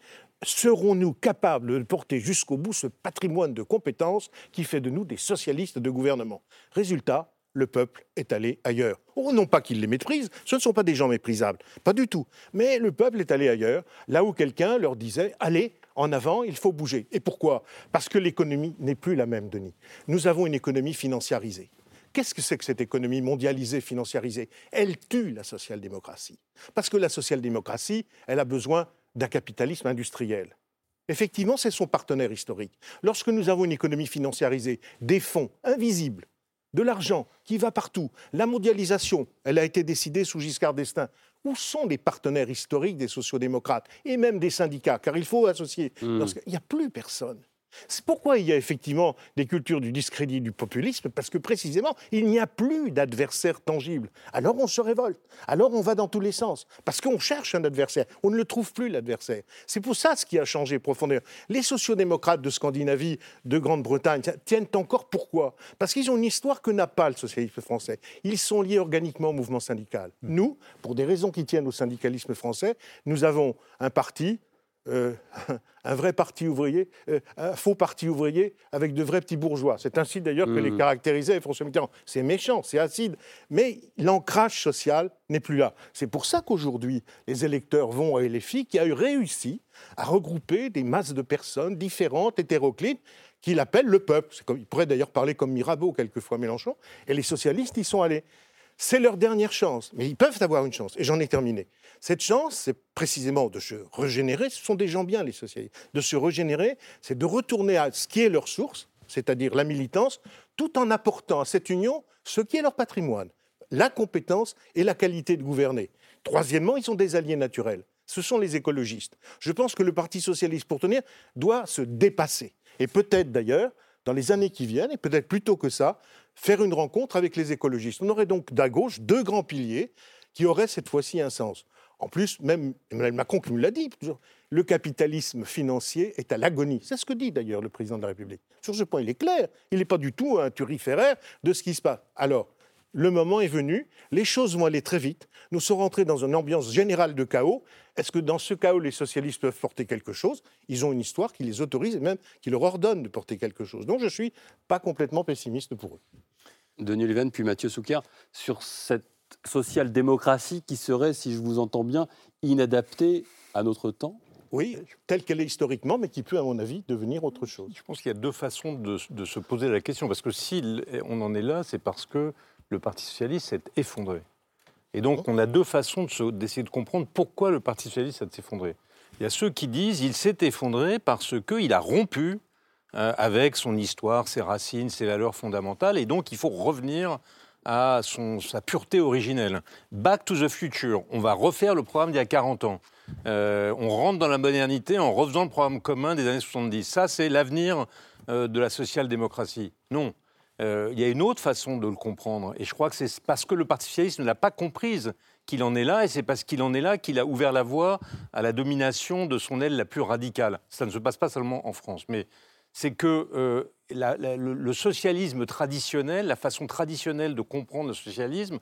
S8: Serons-nous capables de porter jusqu'au bout ce patrimoine de compétences qui fait de nous des socialistes de gouvernement? Résultat, le peuple est allé ailleurs. Oh, non pas qu'il les méprise, ce ne sont pas des gens méprisables, pas du tout. Mais le peuple est allé ailleurs, là où quelqu'un leur disait Allez, en avant, il faut bouger. Et pourquoi? Parce que l'économie n'est plus la même, Denis. Nous avons une économie financiarisée. Qu'est-ce que c'est que cette économie mondialisée, financiarisée? Elle tue la social-démocratie. Parce que la social-démocratie, elle a besoin d'un capitalisme industriel. Effectivement, c'est son partenaire historique. Lorsque nous avons une économie financiarisée, des fonds invisibles, de l'argent qui va partout, la mondialisation, elle a été décidée sous Giscard d'Estaing. Où sont les partenaires historiques des sociodémocrates et même des syndicats? Car il faut associer. Hmm. Il n'y a plus personne. C'est pourquoi il y a effectivement des cultures du discrédit, du populisme, parce que précisément, il n'y a plus d'adversaire tangible. Alors on se révolte, alors on va dans tous les sens, parce qu'on cherche un adversaire, on ne le trouve plus l'adversaire. C'est pour ça ce qui a changé profondément. Les sociodémocrates de Scandinavie, de Grande-Bretagne, tiennent encore pourquoi? Parce qu'ils ont une histoire que n'a pas le socialisme français. Ils sont liés organiquement au mouvement syndical. Nous, pour des raisons qui tiennent au syndicalisme français, nous avons un parti euh, un vrai parti ouvrier, euh, un faux parti ouvrier avec de vrais petits bourgeois. C'est ainsi d'ailleurs que les
S1: Mmh.
S8: caractérisait François Mitterrand. C'est méchant, c'est acide, mais l'ancrage social n'est plus là. C'est pour ça qu'aujourd'hui, les électeurs vont à LFI qui a eu réussi à regrouper des masses de personnes différentes, hétéroclites, qu'il appelle le peuple. Comme, il pourrait d'ailleurs parler comme Mirabeau quelquefois Mélenchon. Et les socialistes y sont allés. C'est leur dernière chance, mais ils peuvent avoir une chance. Et j'en ai terminé. Cette chance, c'est précisément de se régénérer. Ce sont des gens bien, les socialistes. De se régénérer, c'est de retourner à ce qui est leur source, c'est-à-dire la militance, tout en apportant à cette union ce qui est leur patrimoine, la compétence et la qualité de gouverner. Troisièmement, ils sont des alliés naturels. Ce sont les écologistes. Je pense que le Parti socialiste, pour tenir, doit se dépasser. Et peut-être d'ailleurs, dans les années qui viennent, et peut-être plus tôt que ça, faire une rencontre avec les écologistes. On aurait donc d'à gauche deux grands piliers qui auraient cette fois-ci un sens. En plus, même Emmanuel Macron qui nous l'a dit, le capitalisme financier est à l'agonie. C'est ce que dit d'ailleurs le président de la République. Sur ce point, il est clair. Il n'est pas du tout un turiféraire de ce qui se passe. Alors, le moment est venu, les choses vont aller très vite, nous sommes rentrés dans une ambiance générale de chaos. Est-ce que dans ce chaos, les socialistes peuvent porter quelque chose? Ils ont une histoire qui les autorise et même qui leur ordonne de porter quelque chose. Donc je ne suis pas complètement pessimiste pour eux.
S1: Denis Leven, puis Mathieu Souker, sur cette social-démocratie qui serait, si je vous entends bien, inadaptée à notre temps?
S8: Oui, telle qu'elle est historiquement, mais qui peut, à mon avis, devenir autre chose.
S7: Je pense qu'il y a deux façons de, de se poser la question. Parce que si on en est là, c'est parce que le Parti socialiste s'est effondré. Et donc, on a deux façons de d'essayer de, comprendre pourquoi le Parti socialiste s'est effondré. Il y a ceux qui disent il s'est effondré parce qu'il a rompu euh, avec son histoire, ses racines, ses valeurs fondamentales, et donc il faut revenir à son, sa pureté originelle. Back to the future, on va refaire le programme d'il y a 40 ans. Euh, on rentre dans la modernité en refaisant le programme commun des années 70. Ça, c'est l'avenir euh, de la social-démocratie. Non. Euh, il y a une autre façon de le comprendre. Et je crois que c'est parce que le Parti socialiste ne l'a pas comprise qu'il en est là, et c'est parce qu'il en est là qu'il a ouvert la voie à la domination de son aile la plus radicale. Ça ne se passe pas seulement en France, mais c'est que euh, le, socialisme traditionnel, la façon traditionnelle de comprendre le socialisme,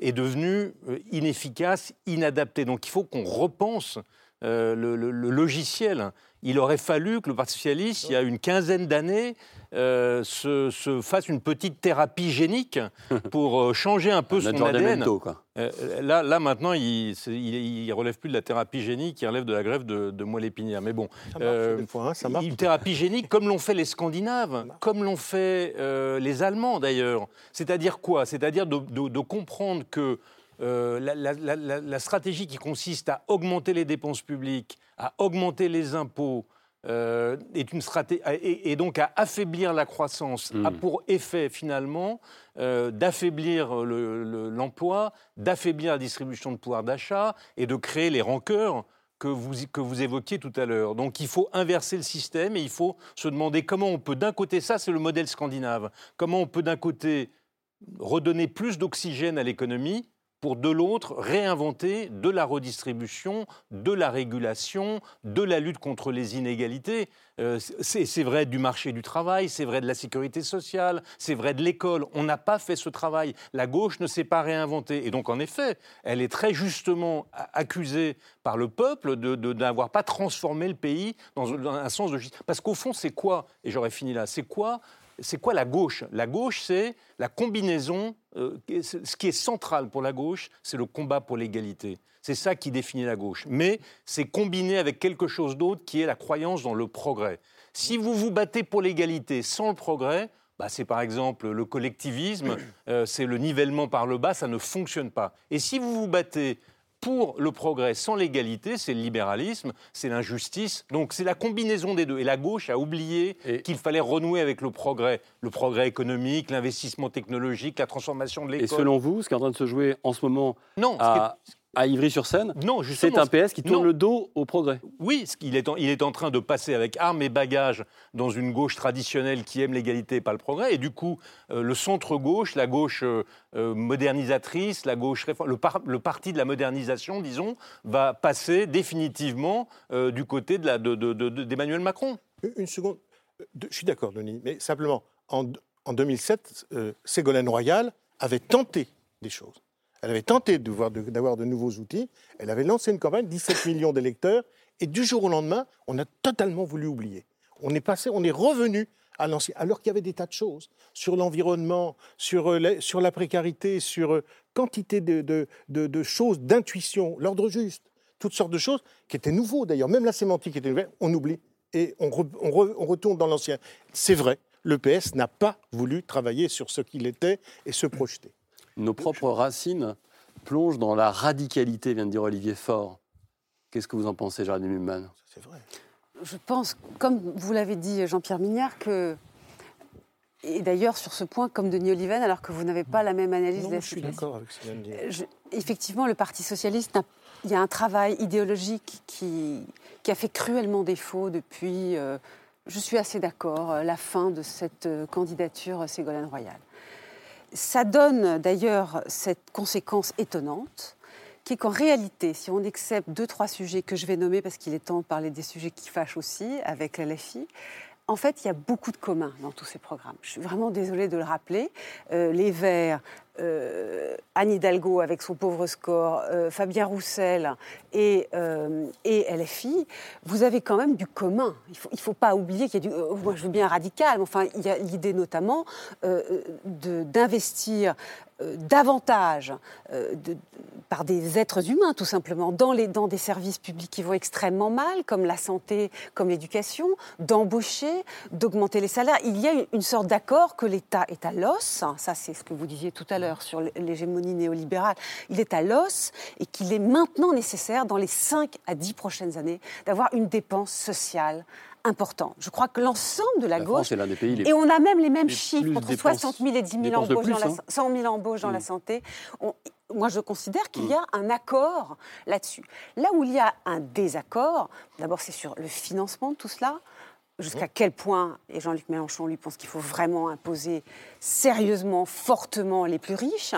S7: est devenue euh, inefficace, inadaptée. Donc il faut qu'on repense le logiciel. Il aurait fallu que le Parti socialiste, il y a une quinzaine d'années, euh, se, se fasse une petite thérapie génique pour euh, changer un peu
S1: Un
S7: son ADN.
S1: quoi.
S7: Euh, là, là, maintenant, il ne relève plus de la thérapie génique, il relève de la grève de, de moelle épinière. Mais bon,
S8: Ça marche des fois, hein, ça marche.
S7: une thérapie génique comme l'ont fait les Scandinaves, comme l'ont fait euh, les Allemands d'ailleurs. C'est-à-dire quoi? C'est-à-dire de, de- de comprendre que euh, la, la- la- la- la stratégie qui consiste à augmenter les dépenses publiques, à augmenter les impôts, euh, est une stratégie et, et donc à affaiblir la croissance a pour effet finalement euh, d'affaiblir le- le- l'emploi, d'affaiblir la distribution de pouvoir d'achat et de créer les rancœurs que vous, que vous évoquiez tout à l'heure. Donc il faut inverser le système et il faut se demander comment on peut d'un côté, ça c'est le modèle scandinave, comment on peut d'un côté redonner plus d'oxygène à l'économie pour de l'autre réinventer de la redistribution, de la régulation, de la lutte contre les inégalités. Euh, c'est vrai du marché du travail, c'est vrai de la sécurité sociale, c'est vrai de l'école. On n'a pas fait ce travail. La gauche ne s'est pas réinventée. Et donc, en effet, elle est très justement accusée par le peuple de d'avoir pas transformé le pays dans un sens de justice. Parce qu'au fond, c'est quoi Et j'aurais fini là. C'est quoi c'est quoi la gauche? La gauche, c'est la combinaison. euh, ce qui est central pour la gauche, c'est le combat pour l'égalité. C'est ça qui définit la gauche. Mais c'est combiné avec quelque chose d'autre qui est la croyance dans le progrès. Si vous vous battez pour l'égalité sans le progrès, bah, c'est par exemple le collectivisme, euh, c'est le nivellement par le bas, ça ne fonctionne pas. Et si vous vous battez pour le progrès sans l'égalité, c'est le libéralisme, c'est l'injustice. Donc c'est la combinaison des deux. Et la gauche a oublié qu'il fallait renouer avec le progrès. Le progrès économique, l'investissement technologique, la transformation de
S1: Et
S7: l'école.
S1: selon vous, ce qui est en train de se jouer en ce moment
S7: Non, ce qui
S1: à à Ivry-sur-Seine,
S7: Non,
S1: c'est un PS qui tourne
S7: non.
S1: le dos au progrès.
S7: Oui, est en, il est en train de passer avec armes et bagages dans une gauche traditionnelle qui aime l'égalité et pas le progrès. Et du coup, euh, le centre-gauche, la gauche euh, euh, modernisatrice, la gauche réforme, le, par- le parti de la modernisation, disons, va passer définitivement euh, du côté de la- de- de- de- de- d'Emmanuel Macron.
S8: Une seconde. De- Je suis d'accord, Denis, mais simplement, en, en 2007, euh, Ségolène Royal avait tenté des choses. Elle avait tenté d'avoir de, nouveaux outils. Elle avait lancé une campagne, 17 millions d'électeurs, et du jour au lendemain, on a totalement voulu oublier. On est passé, on est revenu à l'ancien, alors qu'il y avait des tas de choses sur l'environnement, sur, euh, la, précarité, sur euh, quantité de, choses, d'intuition, l'ordre juste, toutes sortes de choses qui étaient nouveaux d'ailleurs. Même la sémantique était nouvelle, on oublie et on, on retourne dans l'ancien. C'est vrai, le PS n'a pas voulu travailler sur ce qu'il était et se projeter.
S1: Nos propres racines plongent dans la radicalité, vient de dire Olivier Faure. Qu'est-ce que vous en pensez, Géraldine Mulman
S8: C'est vrai.
S6: Je pense, comme vous l'avez dit, Jean-Pierre Mignard, que. Et d'ailleurs, sur ce point, comme Denis Oliven, alors que vous n'avez pas la même analyse
S8: Non,
S6: de la
S8: je suis d'accord avec ce qu'il vient de dire.
S6: Je- effectivement, le Parti socialiste, il y a un travail idéologique qui, qui a fait cruellement défaut depuis, euh, je suis assez d'accord, euh, la fin de cette euh, candidature Ségolène Royal. Ça donne d'ailleurs cette conséquence étonnante, qui est qu'en réalité, si on accepte deux, trois sujets que je vais nommer, parce qu'il est temps de parler des sujets qui fâchent aussi, avec LFI, en fait, il y a beaucoup de communs dans tous ces programmes. Je suis vraiment désolée de le rappeler. Euh, les Verts, euh, Anne Hidalgo avec son pauvre score, euh, Fabien Roussel et, euh, LFI, vous avez quand même du commun. Il ne faut, pas oublier qu'il y a du... euh, moi, je veux bien radical, mais enfin, il y a l'idée notamment d'investir davantage par des êtres humains, tout simplement, dans, des services publics qui vont extrêmement mal, comme la santé, comme l'éducation, d'embaucher, d'augmenter les salaires. Il y a une, une sorte d'accord que l'État est à l'os, ça c'est ce que vous disiez tout à l'heure sur l'hégémonie néolibérale, il est à l'os et qu'il est maintenant nécessaire, dans les 5 à 10 prochaines années, d'avoir une dépense sociale importante. Je crois que l'ensemble de la,
S1: La
S6: gauche...
S1: France est l'un des pays les-
S6: et on a même les mêmes
S1: les
S6: chiffres, entre
S1: dépenses-
S6: 60 000 et 10 000
S1: dépenses de
S6: embauches dans
S1: plus,
S6: la,
S1: hein.
S6: 100 000 embauches dans la
S1: Mm.
S6: santé. On- moi, je considère qu'il y a un accord là-dessus. Là où il y a un désaccord, d'abord, c'est sur le financement de tout cela. Jusqu'à quel point, et Jean-Luc Mélenchon lui pense qu'il faut vraiment imposer sérieusement, fortement les plus riches,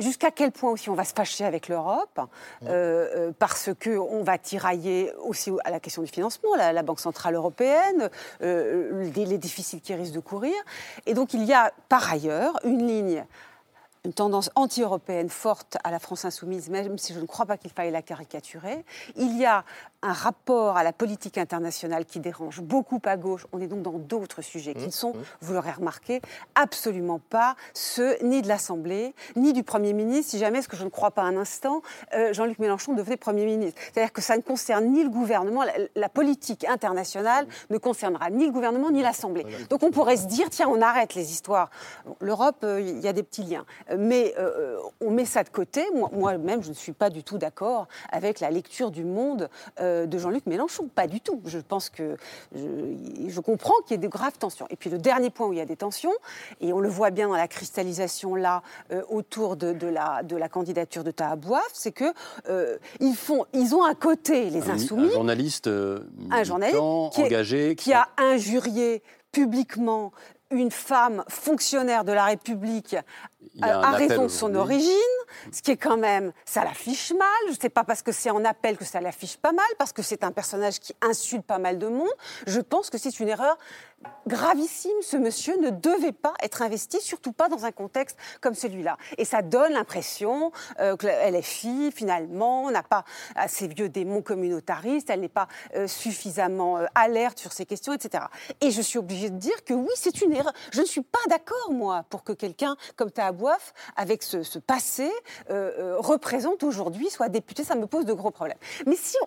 S6: jusqu'à quel point aussi on va se fâcher avec l'Europe, euh, euh, parce qu'on va tirailler aussi à la question du financement, la, la Banque Centrale Européenne, euh, les, les déficits qui risquent de courir. Et donc il y a par ailleurs une ligne une tendance anti-européenne forte à la France insoumise, même si je ne crois pas qu'il faille la caricaturer. Il y a un rapport à la politique internationale qui dérange beaucoup à gauche. On est donc dans d'autres sujets qui ne sont, vous l'aurez remarqué, absolument pas ceux ni de l'Assemblée, ni du Premier ministre, si jamais, ce que je ne crois pas un instant, euh, Jean-Luc Mélenchon devenait Premier ministre. C'est-à-dire que ça ne concerne ni le gouvernement, la, la politique internationale ne concernera ni le gouvernement ni l'Assemblée. Donc on pourrait se dire, tiens, on arrête les histoires. Bon, L'Europe, euh, il y a des petits liens. Mais euh, on met ça de côté. Moi- Moi-même, je ne suis pas du tout d'accord avec la lecture du monde euh, de Jean-Luc Mélenchon. Pas du tout. Je pense que je, je comprends qu'il y ait de graves tensions. Et puis le dernier point où il y a des tensions, et on le voit bien dans la cristallisation là euh, autour de, de la, de la candidature de Tahabouaf, c'est que euh, ils font, ils ont à côté les
S1: Un-
S6: insoumis
S1: Un journaliste, euh,
S6: un journaliste
S1: militant,
S6: qui, est-
S1: engagé,
S6: qui a injurié publiquement une femme fonctionnaire de la République euh, à
S1: appel
S6: raison de son origine, ce qui est quand même, ça l'affiche mal. Je ne sais pas parce que c'est en appel que ça l'affiche pas mal, parce que c'est un personnage qui insulte pas mal de monde. Je pense que c'est une erreur gravissime. Ce monsieur ne devait pas être investi, surtout pas dans un contexte comme celui-là. Et ça donne l'impression euh, que la LFI, finalement, n'a pas assez vieux démons communautaristes, elle n'est pas euh, suffisamment euh, alerte sur ces questions, etc. Et je suis obligée de dire que oui, c'est une erreur. Je ne suis pas d'accord, moi, pour que quelqu'un comme Tahabouaf, avec ce, ce passé, euh, représente aujourd'hui, soit député. Ça me pose de gros problèmes. Mais si on-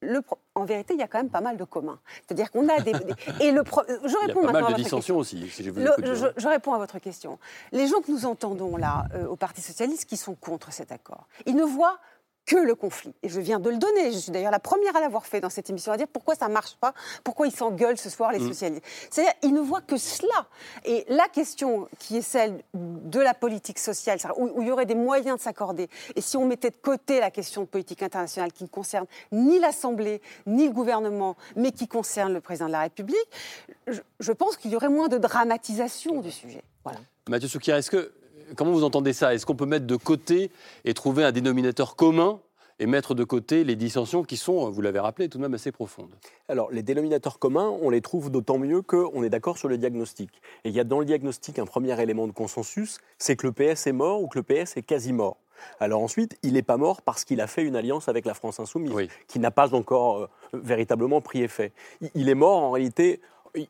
S6: le pro- en vérité, il y a quand même pas mal de communs. C'est-à-dire qu'on a des, et le pro- je
S1: Il y a
S6: réponds
S1: pas mal
S6: à
S1: de
S6: votre
S1: dissensions
S6: question.
S1: aussi, si je vous
S6: Le- je réponds à votre question. Les gens que nous entendons là euh, au Parti socialiste qui sont contre cet accord, ils ne voient que le conflit. Et je viens de le donner. Je suis d'ailleurs la première à l'avoir fait dans cette émission, à dire pourquoi ça ne marche pas, pourquoi ils s'engueulent ce soir, les
S1: Mm.
S6: socialistes. C'est-à-dire, ils ne voient que cela. Et la question qui est celle de la politique sociale, où, où il y aurait des moyens de s'accorder, et si on mettait de côté la question de politique internationale qui ne concerne ni l'Assemblée, ni le gouvernement, mais qui concerne le président de la République, je, je pense qu'il y aurait moins de dramatisation du sujet. Voilà.
S1: Mathieu Soukir, est-ce que, comment vous entendez ça? Est-ce qu'on peut mettre de côté et trouver un dénominateur commun et mettre de côté les dissensions qui sont, vous l'avez rappelé, tout de même assez profondes?
S5: Alors, les dénominateurs communs, on les trouve d'autant mieux qu'on est d'accord sur le diagnostic. Et il y a dans le diagnostic un premier élément de consensus, c'est que le PS est mort ou que le PS est quasi mort. Alors ensuite, il n'est pas mort parce qu'il a fait une alliance avec la France insoumise, qui n'a pas encore euh, véritablement pris effet. Il- Il est mort en réalité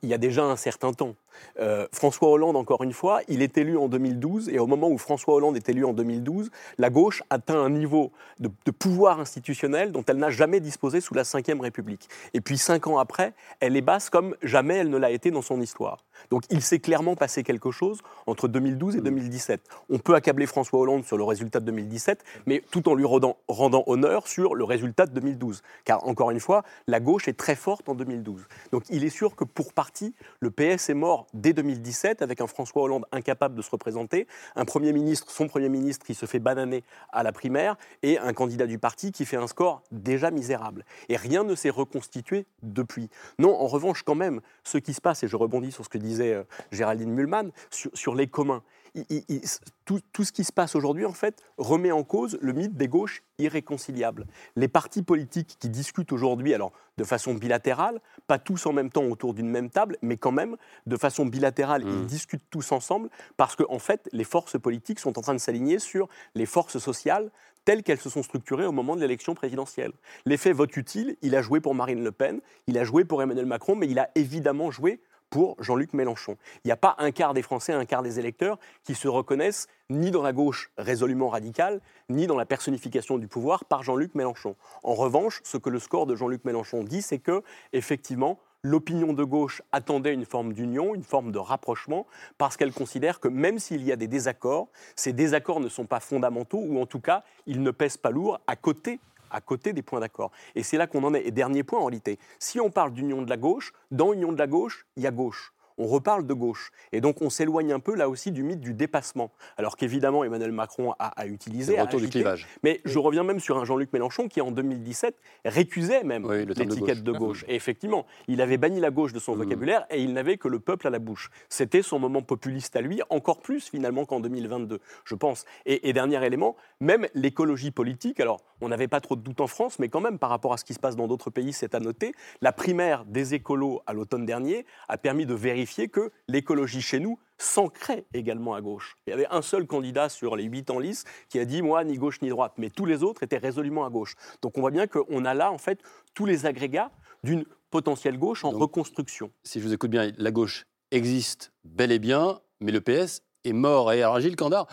S5: il y a déjà un certain temps. Euh, François Hollande, encore une fois, il est élu en 2012, et au moment où François Hollande est élu en 2012, la gauche atteint un niveau de, de pouvoir institutionnel dont elle n'a jamais disposé sous la Ve République. Et puis cinq ans après, elle est basse comme jamais elle ne l'a été dans son histoire. Donc il s'est clairement passé quelque chose entre 2012 et 2017. On peut accabler François Hollande sur le résultat de 2017, mais tout en lui rendant, rendant honneur sur le résultat de 2012. Car encore une fois, la gauche est très forte en 2012. Donc il est sûr que pour partie, le PS est mort dès 2017 avec un François Hollande incapable de se représenter, un Premier ministre, son Premier ministre qui se fait bananer à la primaire et un candidat du parti qui fait un score déjà misérable. Et rien ne s'est reconstitué depuis. Non, en revanche, quand même, ce qui se passe, et je rebondis sur ce que disait euh, Géraldine Mulman, sur, sur les communs, il- il- il- tout, tout ce qui se passe aujourd'hui, en fait, remet en cause le mythe des gauches irréconciliables. Les partis politiques qui discutent aujourd'hui, alors de façon bilatérale, pas tous en même temps autour d'une même table, mais quand même de façon bilatérale, ils discutent tous ensemble parce que, en fait, les forces politiques sont en train de s'aligner sur les forces sociales telles qu'elles se sont structurées au moment de l'élection présidentielle. L'effet vote utile, il a joué pour Marine Le Pen, il a joué pour Emmanuel Macron, mais il a évidemment joué pour Jean-Luc Mélenchon. Il n'y a pas un quart des Français, un quart des électeurs qui se reconnaissent ni dans la gauche résolument radicale, ni dans la personnification du pouvoir par Jean-Luc Mélenchon. En revanche, ce que le score de Jean-Luc Mélenchon dit, c'est que, effectivement, l'opinion de gauche attendait une forme d'union, une forme de rapprochement, parce qu'elle considère que même s'il y a des désaccords, ces désaccords ne sont pas fondamentaux, ou en tout cas, ils ne pèsent pas lourd à côté à côté des points d'accord. Et c'est là qu'on en est. Et dernier point, en réalité, si on parle d'union de la gauche, dans union de la gauche, il y a gauche. On reparle de gauche. Et donc on s'éloigne un peu là aussi du mythe du dépassement. Alors qu'évidemment Emmanuel Macron a, a utilisé.
S1: Le
S5: a
S1: du clivage.
S5: Mais je reviens même sur un Jean-Luc Mélenchon qui en 2017 récusait même
S1: le terme de
S5: l'étiquette de
S1: gauche.
S5: Et effectivement, il avait banni la gauche de son vocabulaire et il n'avait que le peuple à la bouche. C'était son moment populiste à lui, encore plus finalement qu'en 2022, je pense. Et, et dernier élément, même l'écologie politique, alors on n'avait pas trop de doute en France, mais quand même par rapport à ce qui se passe dans d'autres pays, c'est à noter, la primaire des écolos à l'automne dernier a permis de vérifier que l'écologie chez nous s'ancrait également à gauche. Il y avait un seul candidat sur les huit en lice qui a dit moi ni gauche ni droite, mais tous les autres étaient résolument à gauche. Donc on voit bien qu'on a là en fait tous les agrégats d'une potentielle gauche en reconstruction.
S1: Si je vous écoute bien, la gauche existe bel et bien, mais le PS est mort. Et alors Gilles Candard,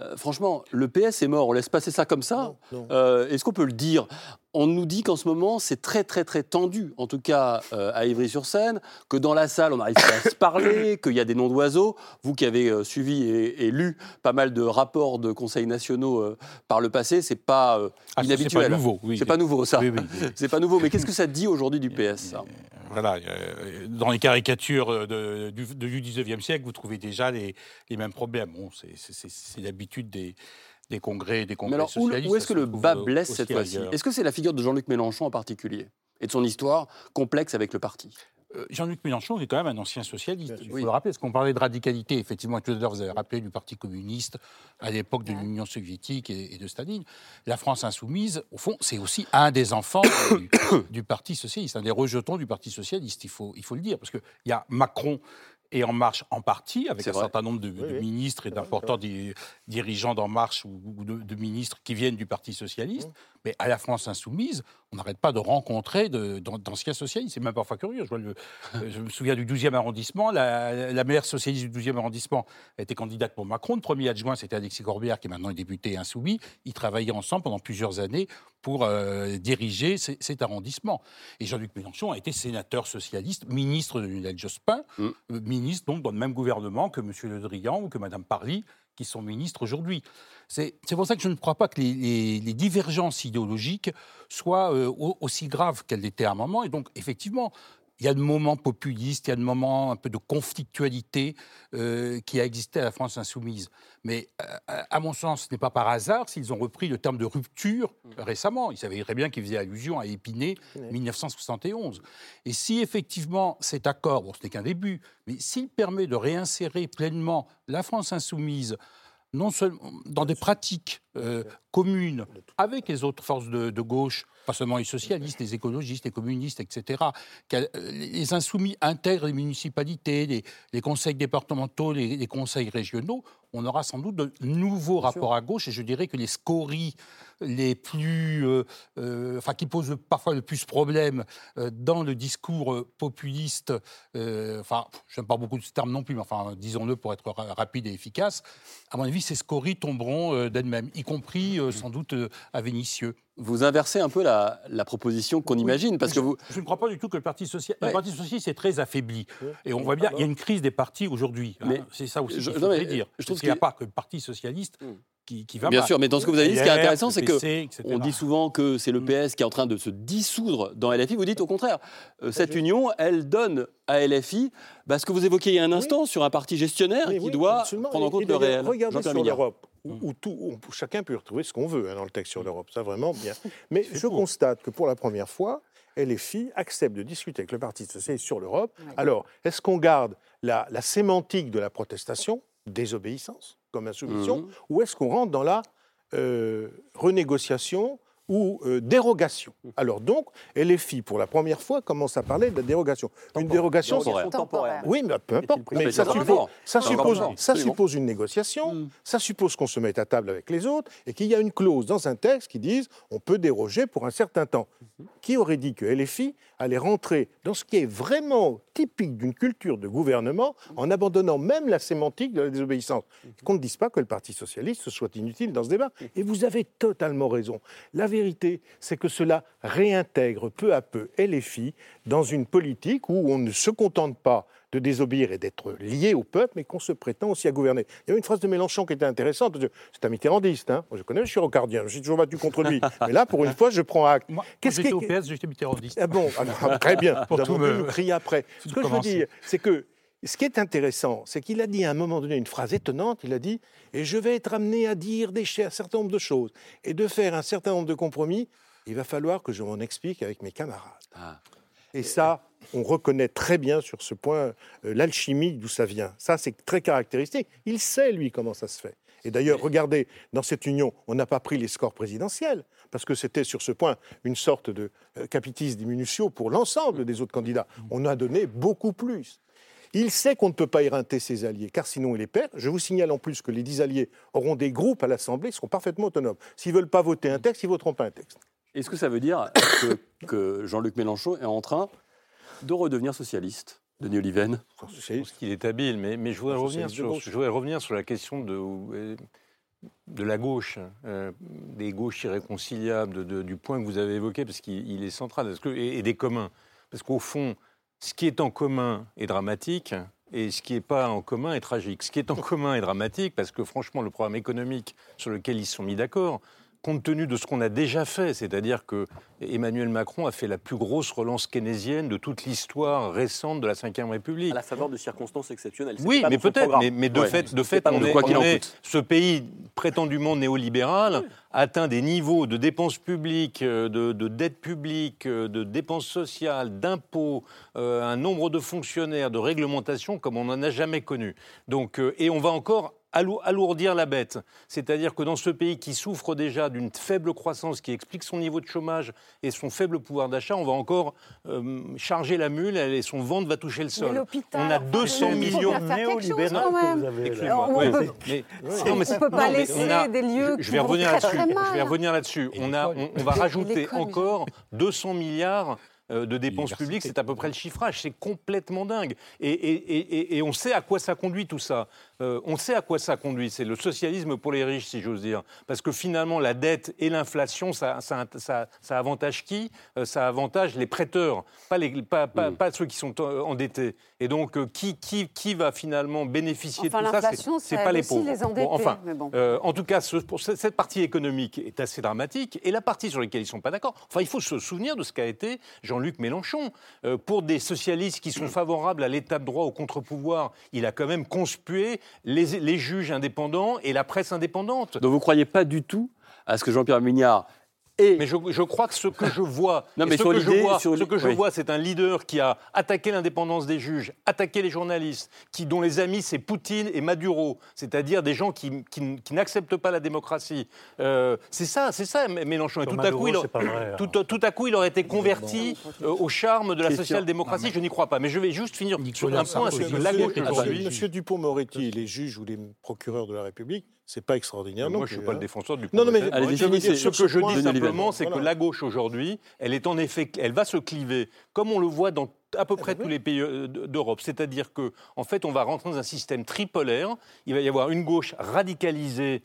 S1: euh, franchement, le PS est mort. On laisse passer ça comme ça Euh, Est-ce qu'on peut le dire On nous dit qu'en ce moment, c'est très, très, très tendu, en tout cas euh, à Ivry-sur-Seine, que dans la salle, on n'arrive pas à se parler, qu'il y a des noms d'oiseaux. Vous qui avez euh, suivi et, et lu pas mal de rapports de conseils nationaux euh, par le passé, c'est pas
S3: Ah, ça, c'est
S1: inhabituel.
S3: pas nouveau, oui.
S1: C'est pas nouveau, ça.
S3: Oui, oui, oui.
S1: C'est pas nouveau. Mais qu'est-ce que ça dit aujourd'hui du PS, ça
S3: Voilà, dans les caricatures de- du, du 19e siècle, vous trouvez déjà les, les mêmes problèmes. Bon, c'est l'habitude des, des congrès, des congrès
S1: Mais alors, où,
S3: socialistes.
S1: où est-ce que le bas blesse cette fois-ci. Est-ce que c'est la figure de Jean-Luc Mélenchon en particulier et de son histoire complexe avec le parti?
S3: Euh, Jean-Luc Mélenchon est quand même un ancien socialiste. Il faut le rappeler, parce qu'on parlait de radicalité. Effectivement, tout à l'heure, vous avez rappelé du Parti communiste à l'époque de l'Union soviétique et, et de Staline. La France insoumise, au fond, c'est aussi un des enfants du, du Parti socialiste, un des rejetons du Parti socialiste, il faut, il faut le dire. Parce qu'il y a Macron et En Marche en partie, avec un
S1: vrai.
S3: certain nombre de, de ministres et d'importants di- dirigeants d'En Marche ou, ou de, de ministres qui viennent du Parti socialiste. Mais à la France insoumise, on n'arrête pas de rencontrer d'anciens socialistes. C'est même parfois curieux. Je, vois le- euh, je me souviens du 12e arrondissement. La, la maire socialiste du 12e arrondissement été candidate pour Macron. Le premier adjoint, c'était Alexis Corbière, qui est maintenant député insoumis. Ils travaillaient ensemble pendant plusieurs années pour euh, diriger cet arrondissement. Et Jean-Luc Mélenchon a été sénateur socialiste, ministre de Lionel Jospin, euh, ministre donc dans le même gouvernement que M. Le Drian ou que Mme Parly, qui sont ministres aujourd'hui. C'est pour ça que je ne crois pas que les, divergences idéologiques soient euh, au- aussi graves qu'elles l'étaient à un moment. Et donc, effectivement, il y a de moments populistes, il y a de moments un peu de conflictualité euh, qui a existé à la France insoumise. Mais euh, à mon sens, ce n'est pas par hasard s'ils ont repris le terme de rupture récemment. Ils savaient très bien qu'ils faisaient allusion à Épinay 1971. Et si effectivement cet accord, bon, ce n'est qu'un début, mais s'il permet de réinsérer pleinement la France insoumise non seulement dans des pratiques euh, communes avec les autres forces de, de gauche, pas seulement les socialistes, les écologistes, les communistes, etc. euh, Les insoumis intègrent les municipalités, les, les conseils départementaux, les, les conseils régionaux. On aura sans doute de nouveaux rapports à gauche, et je dirais que les scories les plus, euh, euh, enfin qui posent parfois le plus problème euh, dans le discours populiste. enfin, je n'aime pas beaucoup ce terme non plus, mais enfin, disons-le pour être ra- rapide et efficace. À mon avis, ces scories tomberont d'elles-mêmes, y compris sans doute euh, à Vénissieux.
S1: Vous inversez un peu la, la proposition qu'on imagine, parce que vous...
S3: Je ne crois pas du tout que le Parti social,
S1: Ouais.
S3: le Parti socialiste est très affaibli. Et on voit bien, il y a une crise des partis aujourd'hui. hein. C'est ça aussi
S1: je-
S3: qu'il
S1: non, mais
S3: faudrait dire.
S1: je trouve
S3: qu'il n'y a pas que le Parti socialiste qui, qui va
S1: Bien sûr, mais dans ce que vous avez dit, ce qui est intéressant,
S3: le
S1: c'est que
S3: etc.
S1: on dit souvent que c'est le PS qui est en train de se dissoudre dans LFI. Vous dites au contraire, euh, cette union, elle donne à LFI bah, ce que vous évoquiez il y a un instant sur un parti gestionnaire
S8: Mais
S1: qui
S8: oui,
S1: doit
S8: absolument.
S1: prendre en
S8: Et-
S1: compte
S8: et
S1: le
S8: d'ailleurs,
S1: réel.
S8: Regardez sur l'Europe, où, où tout, où chacun peut retrouver ce qu'on veut hein, dans le texte sur l'Europe. Ça, vraiment bien. Mais je constate que pour la première fois, LFI accepte de discuter avec le Parti socialiste sur l'Europe. Alors, est-ce qu'on garde la, la sémantique de la protestation, désobéissance comme insoumission,
S1: Mhm.
S8: ou est-ce qu'on rentre dans la euh, renégociation ou euh, dérogation? Alors donc, LFI, pour la première fois, commence à parler de la dérogation. Une dérogation,
S1: Temporaire.
S6: Temporaire.
S8: oui, mais peu importe.
S1: Mais
S8: ça suppose, ça suppose, ça une négociation, ça suppose qu'on se mette à table avec les autres et qu'il y a une clause dans un texte qui dise on peut déroger pour un certain temps. Qui aurait dit que LFI allait rentrer dans ce qui est vraiment typique d'une culture de gouvernement en abandonnant même la sémantique de la désobéissance Qu'on ne dise pas que le Parti socialiste soit inutile dans ce débat. Et vous avez totalement raison. La vérité, c'est que cela réintègre peu à peu LFI dans une politique où on ne se contente pas de désobéir et d'être lié au peuple, mais qu'on se prétend aussi à gouverner. Il y avait une phrase de Mélenchon qui était intéressante. C'est un mitterrandiste. Hein. Moi, je connais le chirocardien. Je suis toujours battu contre lui. mais là, pour une fois, je prends acte.
S3: Moi,
S8: Qu'est-ce
S3: j'étais
S8: qui-
S3: au PS, j'étais mitterrandiste.
S8: ah bon, alors, très bien.
S3: Pour
S8: Nous
S3: tout me-
S8: nous crier après. Ce que je veux dire, c'est que ce qui est intéressant, c'est qu'il a dit à un moment donné une phrase étonnante. Il a dit Et je vais être amené à dire des, un certain nombre de choses et de faire un certain nombre de compromis. Il va falloir que je m'en explique avec mes camarades.
S1: Ah.
S8: Et ça, on reconnaît très bien sur ce point euh, l'alchimie d'où ça vient. Ça, c'est très caractéristique. Il sait, lui, comment ça se fait. Et d'ailleurs, regardez, dans cette union, on n'a pas pris les scores présidentiels, parce que c'était sur ce point une sorte de euh, capitis diminutio pour l'ensemble des autres candidats. On a donné beaucoup plus. Il sait qu'on ne peut pas éreinter ses alliés, car sinon il les perd. Je vous signale en plus que les dix alliés auront des groupes à l'Assemblée, seront parfaitement autonomes. S'ils ne veulent pas voter un texte, ils ne voteront pas un texte.
S1: Est-ce que ça veut dire que, que Jean-Luc Mélenchon est en train de redevenir socialiste Denis Oliven?
S7: Je pense qu'il est habile, mais, mais je, voudrais revenir sur,
S1: gauche.
S7: je voudrais revenir sur la question de, euh, de la gauche, euh, des gauches irréconciliables, de- de- du point que vous avez évoqué, parce qu'il il est central, Parce que- et, et des communs. Parce qu'au fond, ce qui est en commun est dramatique. Et ce qui n'est pas en commun est tragique. Ce qui est en commun est dramatique parce que franchement, le programme économique sur lequel ils se sont mis d'accord, compte tenu de ce qu'on a déjà fait, c'est-à-dire que Emmanuel Macron a fait la plus grosse relance keynésienne de toute l'histoire récente de la Ve République.
S5: À la faveur de circonstances exceptionnelles.
S7: Oui, mais peut-être, mais, mais de
S5: Ouais.
S7: fait, de fait on est,
S5: le quoi qu'il
S7: on
S5: en
S7: est-
S5: coûte.
S7: ce pays prétendument néolibéral atteint des niveaux de dépenses publiques, euh, de, de dette publique, euh, de dépenses sociales, d'impôts, euh, un nombre de fonctionnaires, de réglementations comme on n'en a jamais connu. Donc, euh, et on va encore alourdir la bête. C'est-à-dire que dans ce pays qui souffre déjà d'une faible croissance, qui explique son niveau de chômage et son faible pouvoir d'achat, on va encore euh, charger la mule et son ventre va toucher le sol. On a
S6: enfin,
S7: 200
S6: il faut
S7: millions néolibéraux que vous avez là.
S6: Excusez-moi.
S7: Ouais,
S6: On peut-
S7: mais-
S6: On
S7: non, mais
S6: peut pas
S7: non,
S6: laisser
S7: on a-
S6: des lieux
S7: Je
S6: qui
S7: vais revenir là-dessus. Je vais revenir là-dessus. On, a, on, on va rajouter encore 200 milliards euh, de dépenses publiques, c'est à peu près le chiffrage. C'est complètement dingue. Et, et- et- et on sait à quoi ça conduit tout ça. Euh, on sait à quoi ça conduit. C'est le socialisme pour les riches, si j'ose dire. Parce que finalement, la dette et l'inflation, ça, ça- ça- ça avantage qui? Euh, Ça avantage les prêteurs, pas, les, pas, pas- pas ceux qui sont euh, endettés. Et donc, euh, qui, qui, qui va finalement bénéficier
S6: Enfin,
S7: de tout ça
S6: l'inflation,
S7: C'est pas les pauvres.
S6: les endettés,
S7: enfin,
S6: mais bon.
S7: euh, en tout cas, ce- pour ce- cette partie économique est assez dramatique. Et la partie sur laquelle ils ne sont pas d'accord, enfin, il faut se souvenir de ce qu'a été Jean-Luc Mélenchon. Euh, pour des socialistes qui sont favorables à l'état de droit, au contre-pouvoir, il a quand même conspué les, les juges indépendants et la presse indépendante.
S1: Donc vous ne croyez pas du tout à ce que Jean-Pierre Mignard
S7: Mais je, je crois que ce que je vois,
S1: Non,
S7: et
S1: mais
S7: ce que je vois,
S1: sur
S7: ce que je
S1: oui.
S7: vois, c'est un leader qui a attaqué l'indépendance des juges, attaqué les journalistes, qui, dont les amis c'est Poutine et Maduro, c'est-à-dire des gens qui, qui- qui n'acceptent pas la démocratie. Euh, c'est ça, c'est ça, Mélenchon. Et tout à, coup, il, tout, tout à coup, il aurait été converti euh, au charme de la social-démocratie. Je n'y crois pas. Mais je vais juste finir sur un point,
S8: Monsieur,
S7: la gauche aujourd'hui.
S8: monsieur Dupont-Moretti, les juges ou les procureurs de la République, c'est pas extraordinaire.
S7: Moi,
S8: non
S7: je ne suis pas
S8: hein.
S7: le défenseur du
S8: Non, non, mais
S7: Allez,
S8: je dire,
S7: ce que je dis simplement, c'est que la gauche aujourd'hui, elle est en effet, elle va se cliver, comme on le voit dans à peu près tous les pays euh, d'Europe. C'est-à-dire que, en fait, on va rentrer dans un système tripolaire. Il va y avoir une gauche radicalisée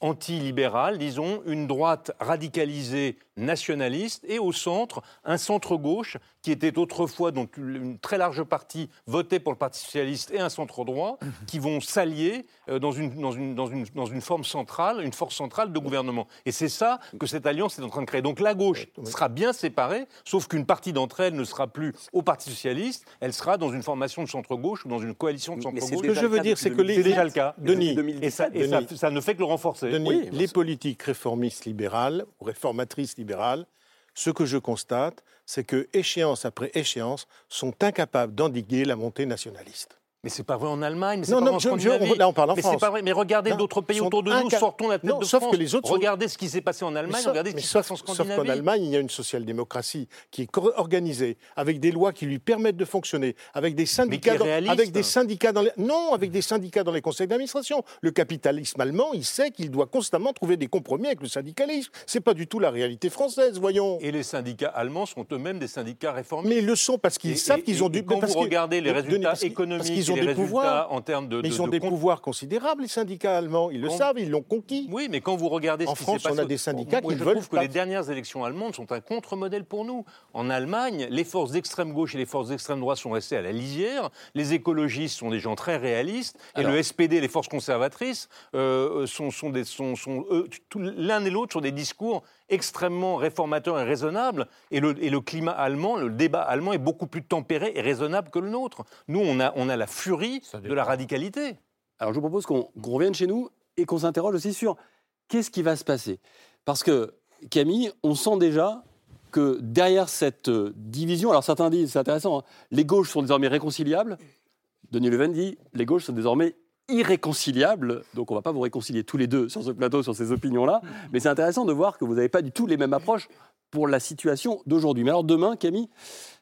S7: anti-libérale, disons, une droite radicalisée nationaliste, et au centre, un centre-gauche qui était autrefois, dont une très large partie votait pour le Parti socialiste, et un centre-droit, qui vont s'allier euh, dans, une, dans, une, dans, une, dans une forme centrale, une force centrale de gouvernement. Et c'est ça que cette alliance est en train de créer. Donc la gauche sera bien séparée, sauf qu'une partie d'entre elles ne sera plus au Parti socialiste, elle sera dans une formation de centre-gauche ou dans une coalition de centre-gauche.
S8: Ce que je veux dire, c'est que les
S7: C'est déjà le cas.
S8: Denis,
S7: Et ça, et ça-
S8: Denis.
S7: ça ne fait que le renforcer.
S8: Denis, les politiques réformistes libérales ou réformatrices libérales, ce que je constate, c'est que échéance après échéance sont incapables d'endiguer la montée nationaliste.
S7: Mais c'est pas vrai en Allemagne, mais c'est
S8: Non,
S7: pas
S8: non,
S7: vrai en Scandinavie.
S8: là, on parle en
S7: mais
S8: France.
S7: pas vrai. Mais regardez d'autres pays autour de nous, sortons la tête
S8: Non,
S7: de
S8: sauf
S7: France.
S8: que les autres sont-
S7: Regardez ce qui s'est passé en Allemagne,
S8: sauf-
S7: regardez ce qui se passe en
S8: Sauf qu'en
S7: Scandinavie.
S8: Allemagne, il y a une social-démocratie qui est organisée, avec des lois qui lui permettent de fonctionner, avec des syndicats, dans, avec des syndicats dans les, non, avec des syndicats dans les conseils d'administration. Le capitalisme allemand, il sait qu'il doit constamment trouver des compromis avec le syndicalisme. C'est pas du tout la réalité française, voyons.
S7: Et les syndicats allemands sont eux-mêmes des syndicats réformistes.
S8: Mais ils le sont parce qu'ils savent qu'ils ont du.
S7: Quand vous regardez les résultats économiques
S8: des pouvoirs.
S7: résultats en termes de,
S8: Mais
S7: de-
S8: ils ont
S7: de
S8: des
S7: compte-
S8: pouvoirs considérables, les syndicats allemands. Ils le savent, ils l'ont conquis.
S7: Oui, mais quand vous regardez ce
S8: En
S7: qui
S8: France,
S7: s'est passé...
S8: on a des syndicats qui
S7: je
S8: veulent
S7: trouve que les dernières élections allemandes sont un contre-modèle pour nous. En Allemagne, les forces d'extrême gauche et les forces d'extrême droite sont restées à la lisière. Les écologistes sont des gens très réalistes. Et
S1: Alors-
S7: le SPD, les forces conservatrices, euh, sont, sont des, sont, sont, eux, tout- l'un et l'autre sur des discours extrêmement réformateurs et raisonnables. Et le, et le climat allemand, le débat allemand est beaucoup plus tempéré et raisonnable que le nôtre. Nous, on a, on a la furie de la radicalité.
S1: Alors je vous propose qu'on qu'on revienne chez nous et qu'on s'interroge aussi sur qu'est-ce qui va se passer. Parce que Camille, on sent déjà que derrière cette euh, division, alors certains disent, c'est intéressant, hein, les gauches sont désormais réconciliables. Denis Leven dit, les gauches sont désormais irréconciliables. Donc on ne va pas vous réconcilier tous les deux sur ce plateau, sur ces opinions-là. Mais c'est intéressant de voir que vous n'avez pas du tout les mêmes approches pour la situation d'aujourd'hui. Mais alors demain, Camille,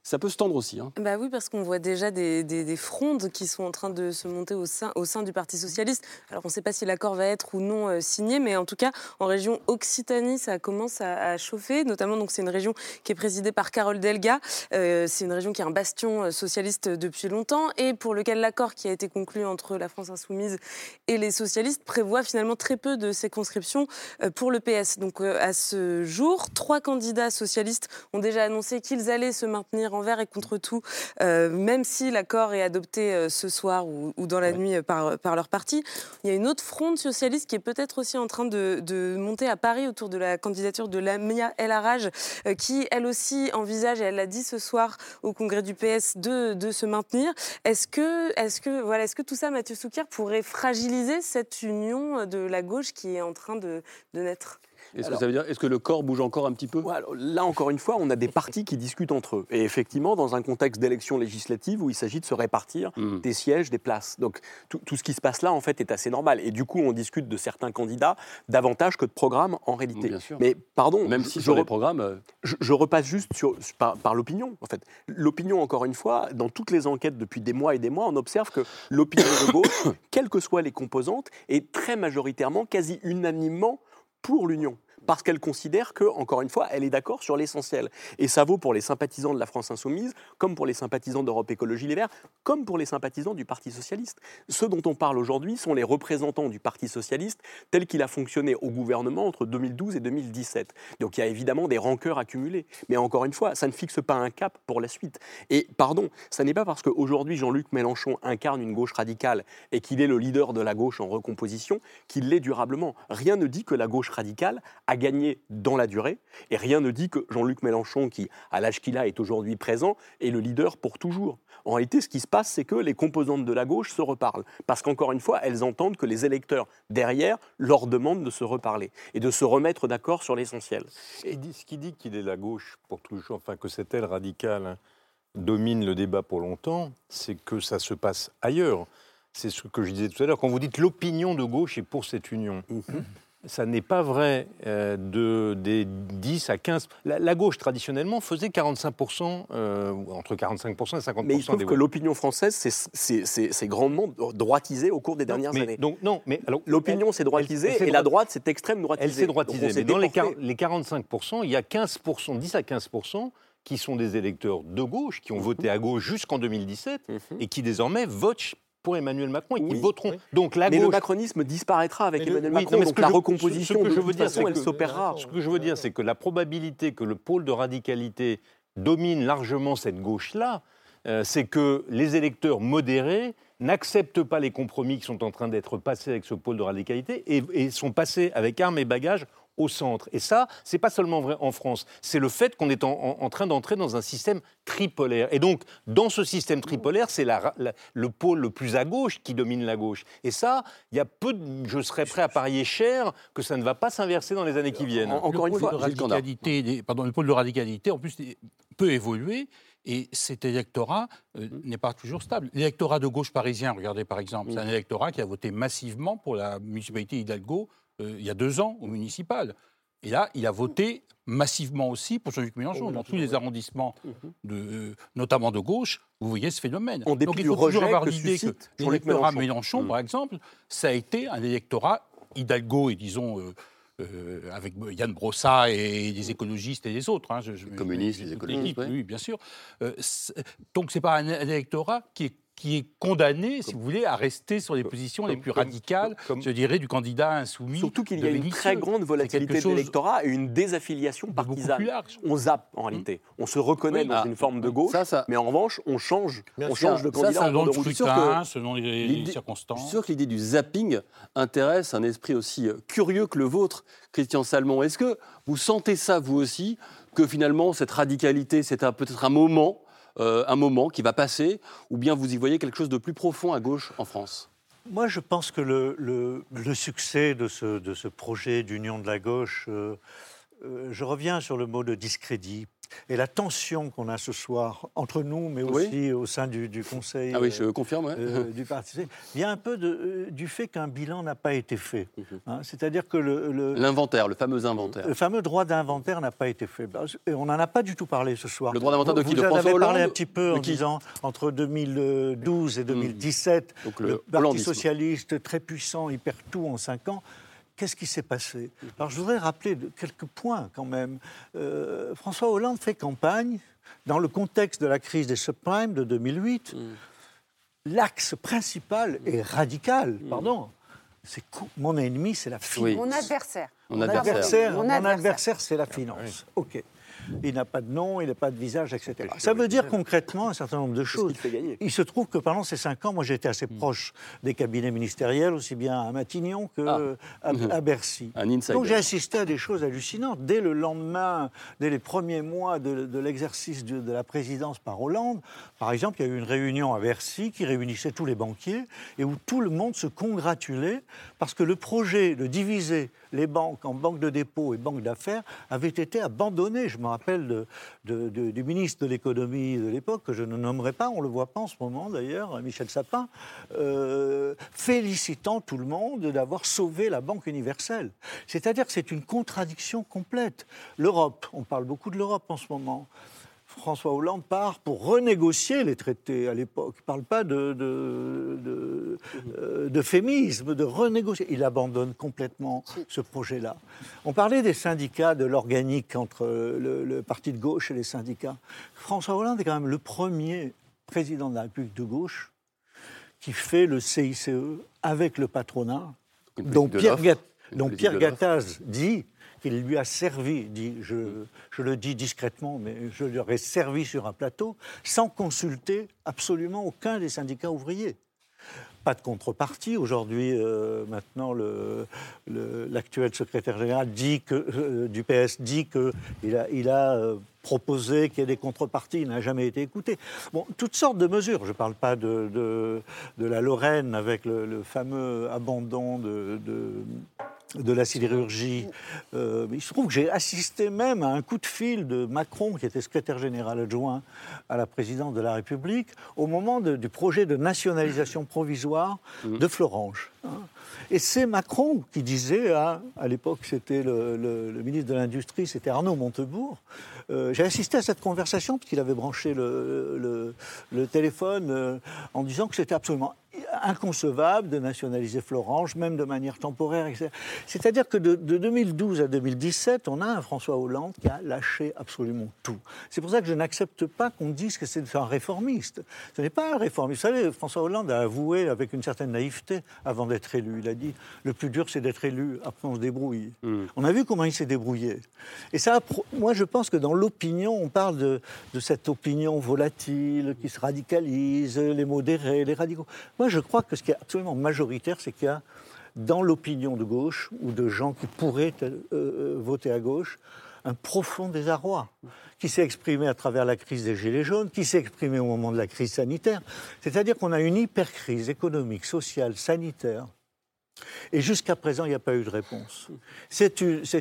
S1: ça peut se tendre aussi. hein.
S21: Bah oui, parce qu'on voit déjà des, des- des frondes qui sont en train de se monter au sein, du Parti socialiste. Alors on ne sait pas si l'accord va être ou non euh, signé, mais en tout cas en région Occitanie, ça commence à, chauffer. Notamment, donc c'est une région qui est présidée par Carole Delga. Euh, c'est une région qui est un bastion euh, socialiste depuis longtemps et pour lequel l'accord qui a été conclu entre la France insoumise et les socialistes prévoit finalement très peu de circonscriptions pour le PS. Donc à ce jour, trois candidats socialistes ont déjà annoncé qu'ils allaient se maintenir envers et contre tout, euh, même si l'accord est adopté euh, ce soir ou, ou dans la nuit euh, par, par leur parti. Il y a une autre fronde socialiste qui est peut-être aussi en train de, de monter à Paris autour de la candidature de Lamia El euh, qui elle aussi envisage, et elle l'a dit ce soir au congrès du PS, de, de se maintenir. Est-ce que, est que, voilà, est que tout ça, Mathieu Soukir, pourrait fragiliser cette union de la gauche qui est en train de, de naître?
S1: Est-ce que ça veut dire, est-ce que le corps bouge encore un petit peu?
S5: Ouais, alors là, encore une fois, on a des partis qui discutent entre eux. Et effectivement, dans un contexte d'élection législative où il s'agit de se répartir
S1: Mmh.
S5: des sièges, des places. Donc, tout, tout ce qui se passe là, en fait, est assez normal. Et du coup, on discute de certains candidats davantage que de programmes en réalité.
S1: Bien sûr.
S5: Mais pardon,
S1: Même
S5: je-
S1: si
S5: je
S1: sur les
S5: re-
S1: programmes, euh,
S5: je, je repasse juste sur, par, par l'opinion, en fait. L'opinion, encore une fois, dans toutes les enquêtes depuis des mois et des mois, on observe que l'opinion de gauche, quelles que soient les composantes, est très majoritairement, quasi unanimement pour l'union. Parce qu'elle considère que, encore une fois, elle est d'accord sur l'essentiel. Et ça vaut pour les sympathisants de la France Insoumise, comme pour les sympathisants d'Europe Écologie Les Verts, comme pour les sympathisants du Parti Socialiste. Ceux dont on parle aujourd'hui sont les représentants du Parti Socialiste tel qu'il a fonctionné au gouvernement entre 2012 et 2017. Donc il y a évidemment des rancœurs accumulées. Mais encore une fois, ça ne fixe pas un cap pour la suite. Et pardon, ça n'est pas parce qu'aujourd'hui Jean-Luc Mélenchon incarne une gauche radicale et qu'il est le leader de la gauche en recomposition qu'il l'est durablement. Rien ne dit que la gauche radicale a gagné dans la durée et rien ne dit que Jean-Luc Mélenchon, qui à l'âge qu'il a est aujourd'hui présent, est le leader pour toujours. En réalité, ce qui se passe, c'est que les composantes de la gauche se reparlent. Parce qu'encore une fois, elles entendent que les électeurs derrière leur demandent de se reparler et de se remettre d'accord sur l'essentiel.
S7: Et ce qui dit qu'il est la gauche pour toujours, enfin que cette aile radicale hein, domine le débat pour longtemps, c'est que ça se passe ailleurs. C'est ce que je disais tout à l'heure. Quand vous dites l'opinion de gauche est pour cette union, ça n'est pas vrai euh, de, des 10 à 15. La, la gauche, traditionnellement, faisait 45%, euh, entre 45% et 50%
S5: Mais il se trouve
S7: des
S5: que l'opinion française s'est- grandement droitisée au cours des dernières
S7: mais
S5: années.
S7: donc, non, mais
S5: L'opinion s'est droitisée
S7: elle
S5: et la
S7: droit-
S5: droite s'est extrême droitisée.
S7: Elle s'est droitisée, mais dans les, les 45%, il y a 15%, 10 à 15% qui sont des électeurs de gauche, qui ont
S5: Mhm.
S7: voté à gauche jusqu'en 2017 et qui désormais votent pour Emmanuel Macron et qui voteront. Donc la
S5: Mais
S7: gauche.
S5: le macronisme disparaîtra avec
S7: Mais le-
S5: Emmanuel
S7: oui,
S5: Macron.
S7: non, mais ce
S5: donc
S7: que
S5: la
S7: je-
S5: recomposition,
S7: ce que
S5: de
S7: je
S5: toute
S7: veux dire,
S5: façon, elle s'opérera.
S7: Ce que je veux dire, c'est que la probabilité que le pôle de radicalité domine largement cette gauche-là, euh, c'est que les électeurs modérés n'acceptent pas les compromis qui sont en train d'être passés avec ce pôle de radicalité et, et sont passés avec armes et bagages au centre. Et ça, c'est pas seulement vrai en France, c'est le fait qu'on est en, en- en train d'entrer dans un système tripolaire. Et donc, dans ce système tripolaire, c'est la ra- la- le pôle le plus à gauche qui domine la gauche. Et ça, il y a peu, de- je serais prêt à parier cher que ça ne va pas s'inverser dans les années qui viennent.
S3: le pôle de radicalité, des- pardon, le pôle de radicalité, en plus, est- peut évoluer. Et cet électorat euh, n'est pas toujours stable. L'électorat de gauche parisien, regardez par exemple, c'est un électorat qui a voté massivement pour la municipalité Hidalgo euh, il y a deux ans au municipal. Et là, il a voté massivement aussi pour Jean-Luc Mélenchon. Dans tous les arrondissements, de, euh, notamment de gauche, vous voyez ce phénomène.
S5: En dépit
S3: Donc il
S5: du
S3: faut toujours
S5: rejet
S3: avoir l'idée que l'électorat
S5: Mélenchon.
S3: Mélenchon,
S5: Mm.
S3: par exemple, ça a été un électorat Hidalgo et disons euh, euh, avec Yann Brossa et les écologistes et les autres. hein, je- je-
S1: communistes, les écologistes, ouais.
S3: Oui, bien sûr. Euh, donc c'est pas un, un électorat qui est qui est condamné, si vous voulez, à rester sur les positions les plus radicales, je dirais, du candidat insoumis.
S5: Surtout qu'il y a une très grande volatilité de l'électorat et une désaffiliation partisane. On zappe en réalité. On se reconnaît
S3: Oui,
S5: dans
S3: ah,
S5: une forme de gauche, mais en revanche, on change, on change de
S1: Ça,
S5: candidat
S1: ça, selon le scrutin,
S3: selon les, circonstances.
S1: Je suis sûr que l'idée du zapping intéresse un esprit aussi euh, curieux que le vôtre, Christian Salmon. Est-ce que vous sentez ça, vous aussi, que finalement, cette radicalité, c'est peut-être un moment, euh, un moment qui va passer, ou bien vous y voyez quelque chose de plus profond à gauche en France?
S20: Moi, je pense que le, succès de ce, de ce projet d'union de la gauche, euh, euh, je reviens sur le mot de discrédit et la tension qu'on a ce soir entre nous, mais
S1: Oui.
S20: aussi au sein du, du Conseil
S1: Ah oui,
S20: euh,
S1: je confirme, ouais.
S20: euh, du Parti vient un peu de, euh, du fait qu'un bilan n'a pas été fait.
S1: Mhm.
S20: hein. C'est-à-dire que le,
S1: L'inventaire, le fameux inventaire.
S20: le fameux droit d'inventaire n'a pas été fait. Et on n'en a pas du tout parlé ce soir.
S1: Le droit d'inventaire de qui
S20: Vous
S1: De
S20: en avez parlé un petit peu en disant entre 2012 et 2017,
S1: Donc le
S20: le, Parti socialiste très puissant, il perd tout en cinq ans. Qu'est-ce qui s'est passé? Alors je voudrais rappeler quelques points quand même. Euh, François Hollande fait campagne dans le contexte de la crise des subprimes de 2008. L'axe principal et radical, pardon, c'est mon ennemi, c'est la finance.
S6: Mon adversaire.
S20: Mon adversaire, mon
S6: adversaire.
S20: adversaire, c'est la finance. OK. Il n'a pas de nom, il n'a pas de visage, etc. Ça veut dire concrètement un certain nombre de choses. Il se trouve que pendant ces cinq ans, moi j'étais assez
S1: Hmm.
S20: proche des cabinets ministériels, aussi bien à Matignon que à, à Bercy.
S1: Ah. Un insider.
S20: Donc j'ai assisté à des choses hallucinantes. Dès le lendemain, dès les premiers mois de, de l'exercice de, de la présidence par Hollande, par exemple, il y a eu une réunion à Bercy qui réunissait tous les banquiers et où tout le monde se congratulait parce que le projet de diviser les banques en banques de dépôt et banques d'affaires avait été abandonné. Je me rappelle du ministre de l'économie de l'époque, que je ne nommerai pas, on ne le voit pas en ce moment d'ailleurs, Michel Sapin, euh, félicitant tout le monde d'avoir sauvé la Banque universelle. C'est-à-dire que c'est une contradiction complète. L'Europe, on parle beaucoup de l'Europe en ce moment. François Hollande part pour renégocier les traités à l'époque. Il ne parle pas de, de, de, euh, d'euphémisme, de renégocier. Il abandonne complètement ce projet-là. On parlait des syndicats, de l'organique entre le, le parti de gauche et les syndicats. François Hollande est quand même le premier président de la République de gauche qui fait le CICE avec le patronat, dont Pierre, dont Pierre. Gattaz dit qu'il lui a servi, dit, je, je le dis discrètement, mais je lui aurais servi sur un plateau, sans consulter absolument aucun des syndicats ouvriers. Pas de contrepartie. Aujourd'hui, euh, maintenant, l'actuel secrétaire général dit que, euh, du PS dit qu'il a, il a euh, proposé qu'il y ait des contreparties. Il n'a jamais été écouté. Bon, toutes sortes de mesures. Je ne parle pas de, de- la Lorraine avec le, fameux abandon de- de la sidérurgie. Euh, il se trouve que j'ai assisté même à un coup de fil de Macron, qui était secrétaire général adjoint à la présidence de la République, au moment de- du projet de nationalisation provisoire de Florange. hein. Et c'est Macron qui disait, à, à l'époque c'était le, ministre de l'Industrie, c'était Arnaud Montebourg, euh, j'ai assisté à cette conversation parce qu'il avait branché le, téléphone euh, en disant que c'était absolument inconcevable de nationaliser Florange, même de manière temporaire. C'est-à-dire que de, de 2012 à 2017, on a un François Hollande qui a lâché absolument tout. C'est pour ça que je n'accepte pas qu'on dise que c'est un réformiste. Ce n'est pas un réformiste. Vous savez, François Hollande a avoué avec une certaine naïveté avant d'être élu. Dit le plus dur, c'est d'être élu. Après, on se débrouille. On a vu comment il s'est débrouillé. Et ça, a moi, je pense que dans l'opinion, on parle de, de cette opinion volatile qui se radicalise, les modérés, les radicaux. Moi, je crois que ce qui est absolument majoritaire, c'est qu'il y a dans l'opinion de gauche ou de gens qui pourraient euh, euh, voter à gauche un profond désarroi qui s'est exprimé à travers la crise des Gilets jaunes, qui s'est exprimé au moment de la crise sanitaire. C'est-à-dire qu'on a une hypercrise économique, sociale, sanitaire. Et jusqu'à présent, il n'y a pas eu de réponse. Cette,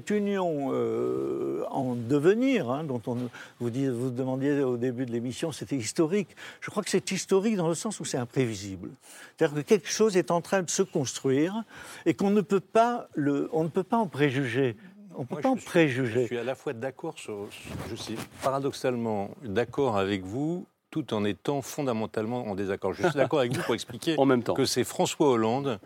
S20: union euh, en devenir, hein, dont on, vous, dis- vous demandiez au début de l'émission, c'était historique. Je crois que c'est historique dans le sens où c'est imprévisible. C'est-à-dire que quelque chose est en train de se construire et qu'on ne peut pas, le, on ne peut pas en préjuger. On peut pas en préjuger.
S7: Je suis à la fois d'accord sur, je suis paradoxalement d'accord avec vous, tout en étant fondamentalement en désaccord. Je suis d'accord avec vous pour expliquer
S1: En même temps.
S7: que c'est François Hollande,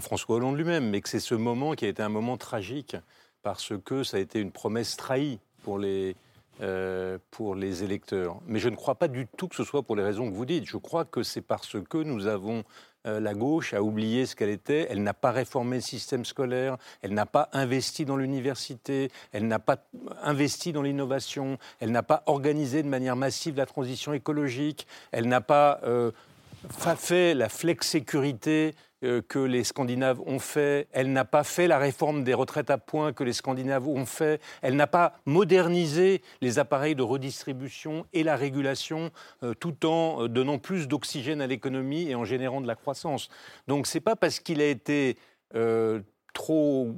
S7: François Hollande lui-même, mais que c'est ce moment qui a été un moment tragique parce que ça a été une promesse trahie pour les, euh, pour les électeurs. Mais je ne crois pas du tout que ce soit pour les raisons que vous dites. Je crois que c'est parce que nous avons euh, la gauche a oublié ce qu'elle était. Elle n'a pas réformé le système scolaire. Elle n'a pas investi dans l'université. Elle n'a pas investi dans l'innovation. Elle n'a pas organisé de manière massive la transition écologique. Elle n'a pas euh, fait la flex-sécurité euh, que les Scandinaves ont fait. Elle n'a pas fait la réforme des retraites à points que les Scandinaves ont fait. Elle n'a pas modernisé les appareils de redistribution et la régulation euh, tout en euh, donnant plus d'oxygène à l'économie et en générant de la croissance. Donc c'est pas parce qu'il a été trop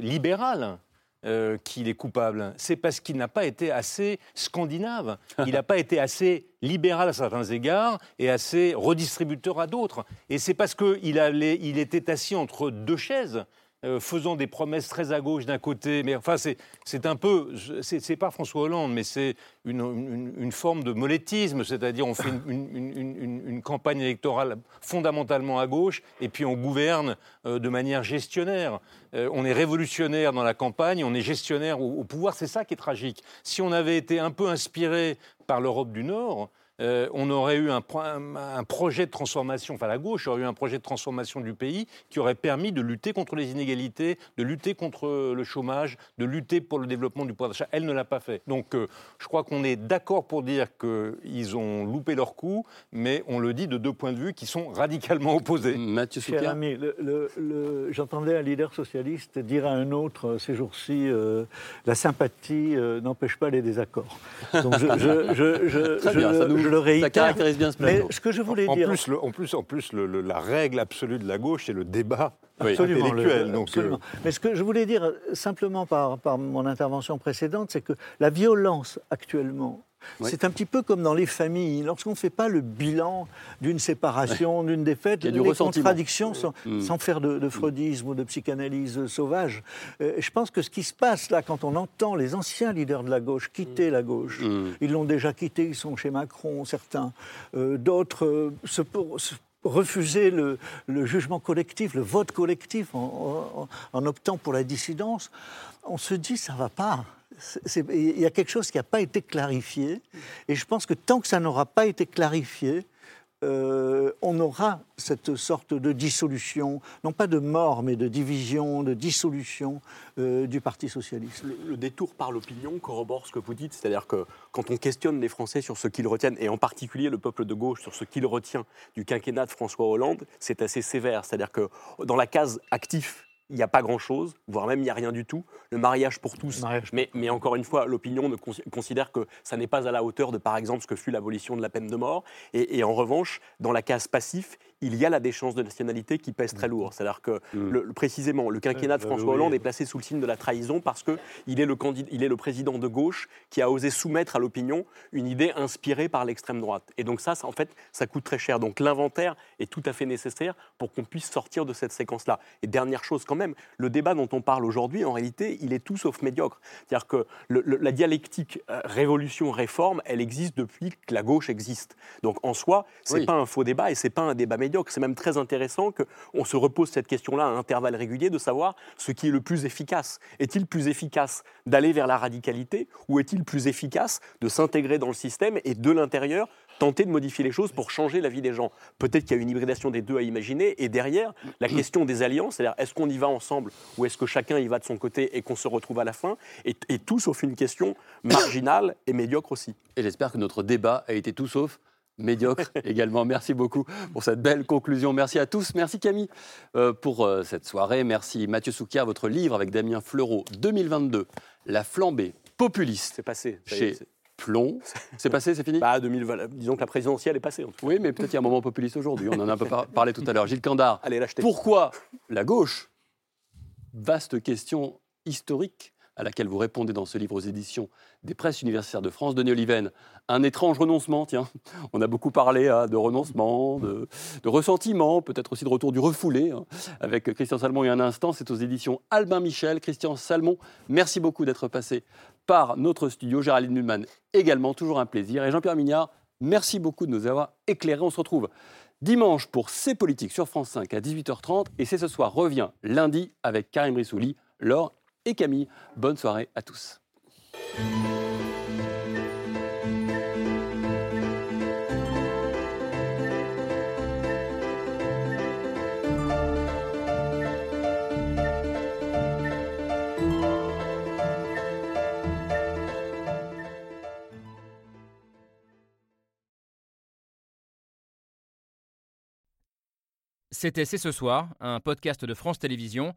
S7: libéral euh, qu'il est coupable. C'est parce qu'il n'a pas été assez scandinave. Il n'a pas été assez libéral à certains égards et assez redistributeur à d'autres. Et c'est parce qu'il il était assis entre deux chaises. Euh, faisant des promesses très à gauche d'un côté, mais enfin c'est un peu, c'est pas François Hollande, mais c'est une, une- forme de molettisme, c'est-à-dire on fait une- une campagne électorale fondamentalement à gauche et puis on gouverne euh, de manière gestionnaire. Euh, on est révolutionnaire dans la campagne, on est gestionnaire au, au pouvoir, c'est ça qui est tragique. Si on avait été un peu inspiré par l'Europe du Nord, euh, on aurait eu un, pro- un- un projet de transformation, enfin la gauche aurait eu un projet de transformation du pays qui aurait permis de lutter contre les inégalités, de lutter contre le chômage, de lutter pour le développement du pouvoir d'achat. Elle ne l'a pas fait. Donc euh, je crois qu'on est d'accord pour dire qu'ils ont loupé leur coup, mais on le dit de deux points de vue qui sont radicalement opposés.
S1: Mathieu
S20: Cher ami, le- le- le- j'entendais un leader socialiste dire à un autre euh, ces jours-ci euh, la sympathie euh, n'empêche pas les désaccords. Donc je, je- je- je-
S1: Très
S20: je
S1: bien,
S20: le-
S1: ça nous-
S20: je le
S1: ça caractérise bien ce
S20: Mais
S1: plateau.
S20: ce que je voulais
S7: en
S20: dire.
S7: Plus, le- en plus, en plus le- le- la règle absolue de la gauche, c'est le débat
S20: Absolument,
S7: intellectuel.
S20: le-
S7: donc,
S20: absolument.
S7: euh,
S20: Mais ce que je voulais dire euh, simplement par, par mon intervention précédente, c'est que la violence actuellement Oui. C'est un petit peu comme dans les familles. Lorsqu'on ne fait pas le bilan d'une séparation, d'une défaite, les contradictions, sont, mmh. sans faire de, de, freudisme ou de psychanalyse sauvage. Euh, je pense que ce qui se passe là, quand on entend les anciens leaders de la gauche quitter la gauche, ils l'ont déjà quitté, ils sont chez Macron, certains, euh, d'autres euh, se, se refuser le, le, jugement collectif, le vote collectif en, en, en, optant pour la dissidence, on se dit ça va pas. Il y a quelque chose qui n'a pas été clarifié, et je pense que tant que ça n'aura pas été clarifié, euh, on aura cette sorte de dissolution, non pas de mort, mais de division, de dissolution euh, du Parti socialiste.
S5: Le, le, détour par l'opinion corrobore ce que vous dites, c'est-à-dire que quand on questionne les Français sur ce qu'ils retiennent, et en particulier le peuple de gauche sur ce qu'il retient du quinquennat de François Hollande, c'est assez sévère. C'est-à-dire que dans la case actif, il n'y a pas grand-chose, voire même il n'y a rien du tout. Le mariage pour tous, mariage. Mais, mais, encore une fois, l'opinion ne considère que ça n'est pas à la hauteur de, par exemple, ce que fut l'abolition de la peine de mort. Et, et en revanche, dans la case passif, il y a la déchéance de nationalité qui pèse très lourd. C'est-à-dire que, mmh. le, précisément, le quinquennat de François Hollande est placé sous le signe de la trahison parce qu'il est, le il est le président de gauche qui a osé soumettre à l'opinion une idée inspirée par l'extrême droite. Et donc ça, ça, en fait, ça coûte très cher. Donc l'inventaire est tout à fait nécessaire pour qu'on puisse sortir de cette séquence-là. Et dernière chose quand même, le débat dont on parle aujourd'hui, en réalité, il est tout sauf médiocre. C'est-à-dire que le, le, la dialectique euh, révolution-réforme, elle existe depuis que la gauche existe. Donc en soi, c'est oui. pas un faux débat et c'est pas un débat médiocre. C'est même très intéressant qu'on se repose cette question-là à intervalles réguliers de savoir ce qui est le plus efficace. Est-il plus efficace d'aller vers la radicalité ou est-il plus efficace de s'intégrer dans le système et de l'intérieur tenter de modifier les choses pour changer la vie des gens? Peut-être qu'il y a une hybridation des deux à imaginer. Et derrière, la question des alliances, c'est-à-dire est-ce qu'on y va ensemble ou est-ce que chacun y va de son côté et qu'on se retrouve à la fin, est, est tout sauf une question marginale et médiocre aussi.
S1: Et j'espère que notre débat a été tout sauf médiocre également. Merci beaucoup pour cette belle conclusion. Merci à tous. Merci Camille euh, pour euh, cette soirée. Merci Mathieu Soukia, votre livre avec Damien Fleureau 2022, La flambée populiste.
S5: C'est passé.
S1: Chez Plomb. C'est passé, c'est fini?
S5: Bah, 2020, Disons que la présidentielle est passée. En tout cas.
S1: Oui, mais peut-être qu'il y a un moment populiste aujourd'hui. On en a un peu par parlé tout à l'heure. Gilles Candard.
S5: Allez.
S1: Pourquoi la gauche? Vaste question historique à laquelle vous répondez dans ce livre aux éditions des presses universitaires de France. Denis Oliven, un étrange renoncement, tiens. On a beaucoup parlé hein, de renoncement, de, ressentiment, peut-être aussi de retour du refoulé. Hein. Avec Christian Salmon il y a un instant, c'est aux éditions Albin Michel. Christian Salmon, merci beaucoup d'être passé par notre studio. Géraldine Mulman également, toujours un plaisir. Et Jean-Pierre Mignard, merci beaucoup de nous avoir éclairés. On se retrouve dimanche pour C'est politique sur France 5 à 18h30. Et c'est ce soir revient lundi avec Karim Rissouli, Laure et Camille. Bonne soirée à tous.
S26: C'était C'est ce soir, un podcast de France Télévisions.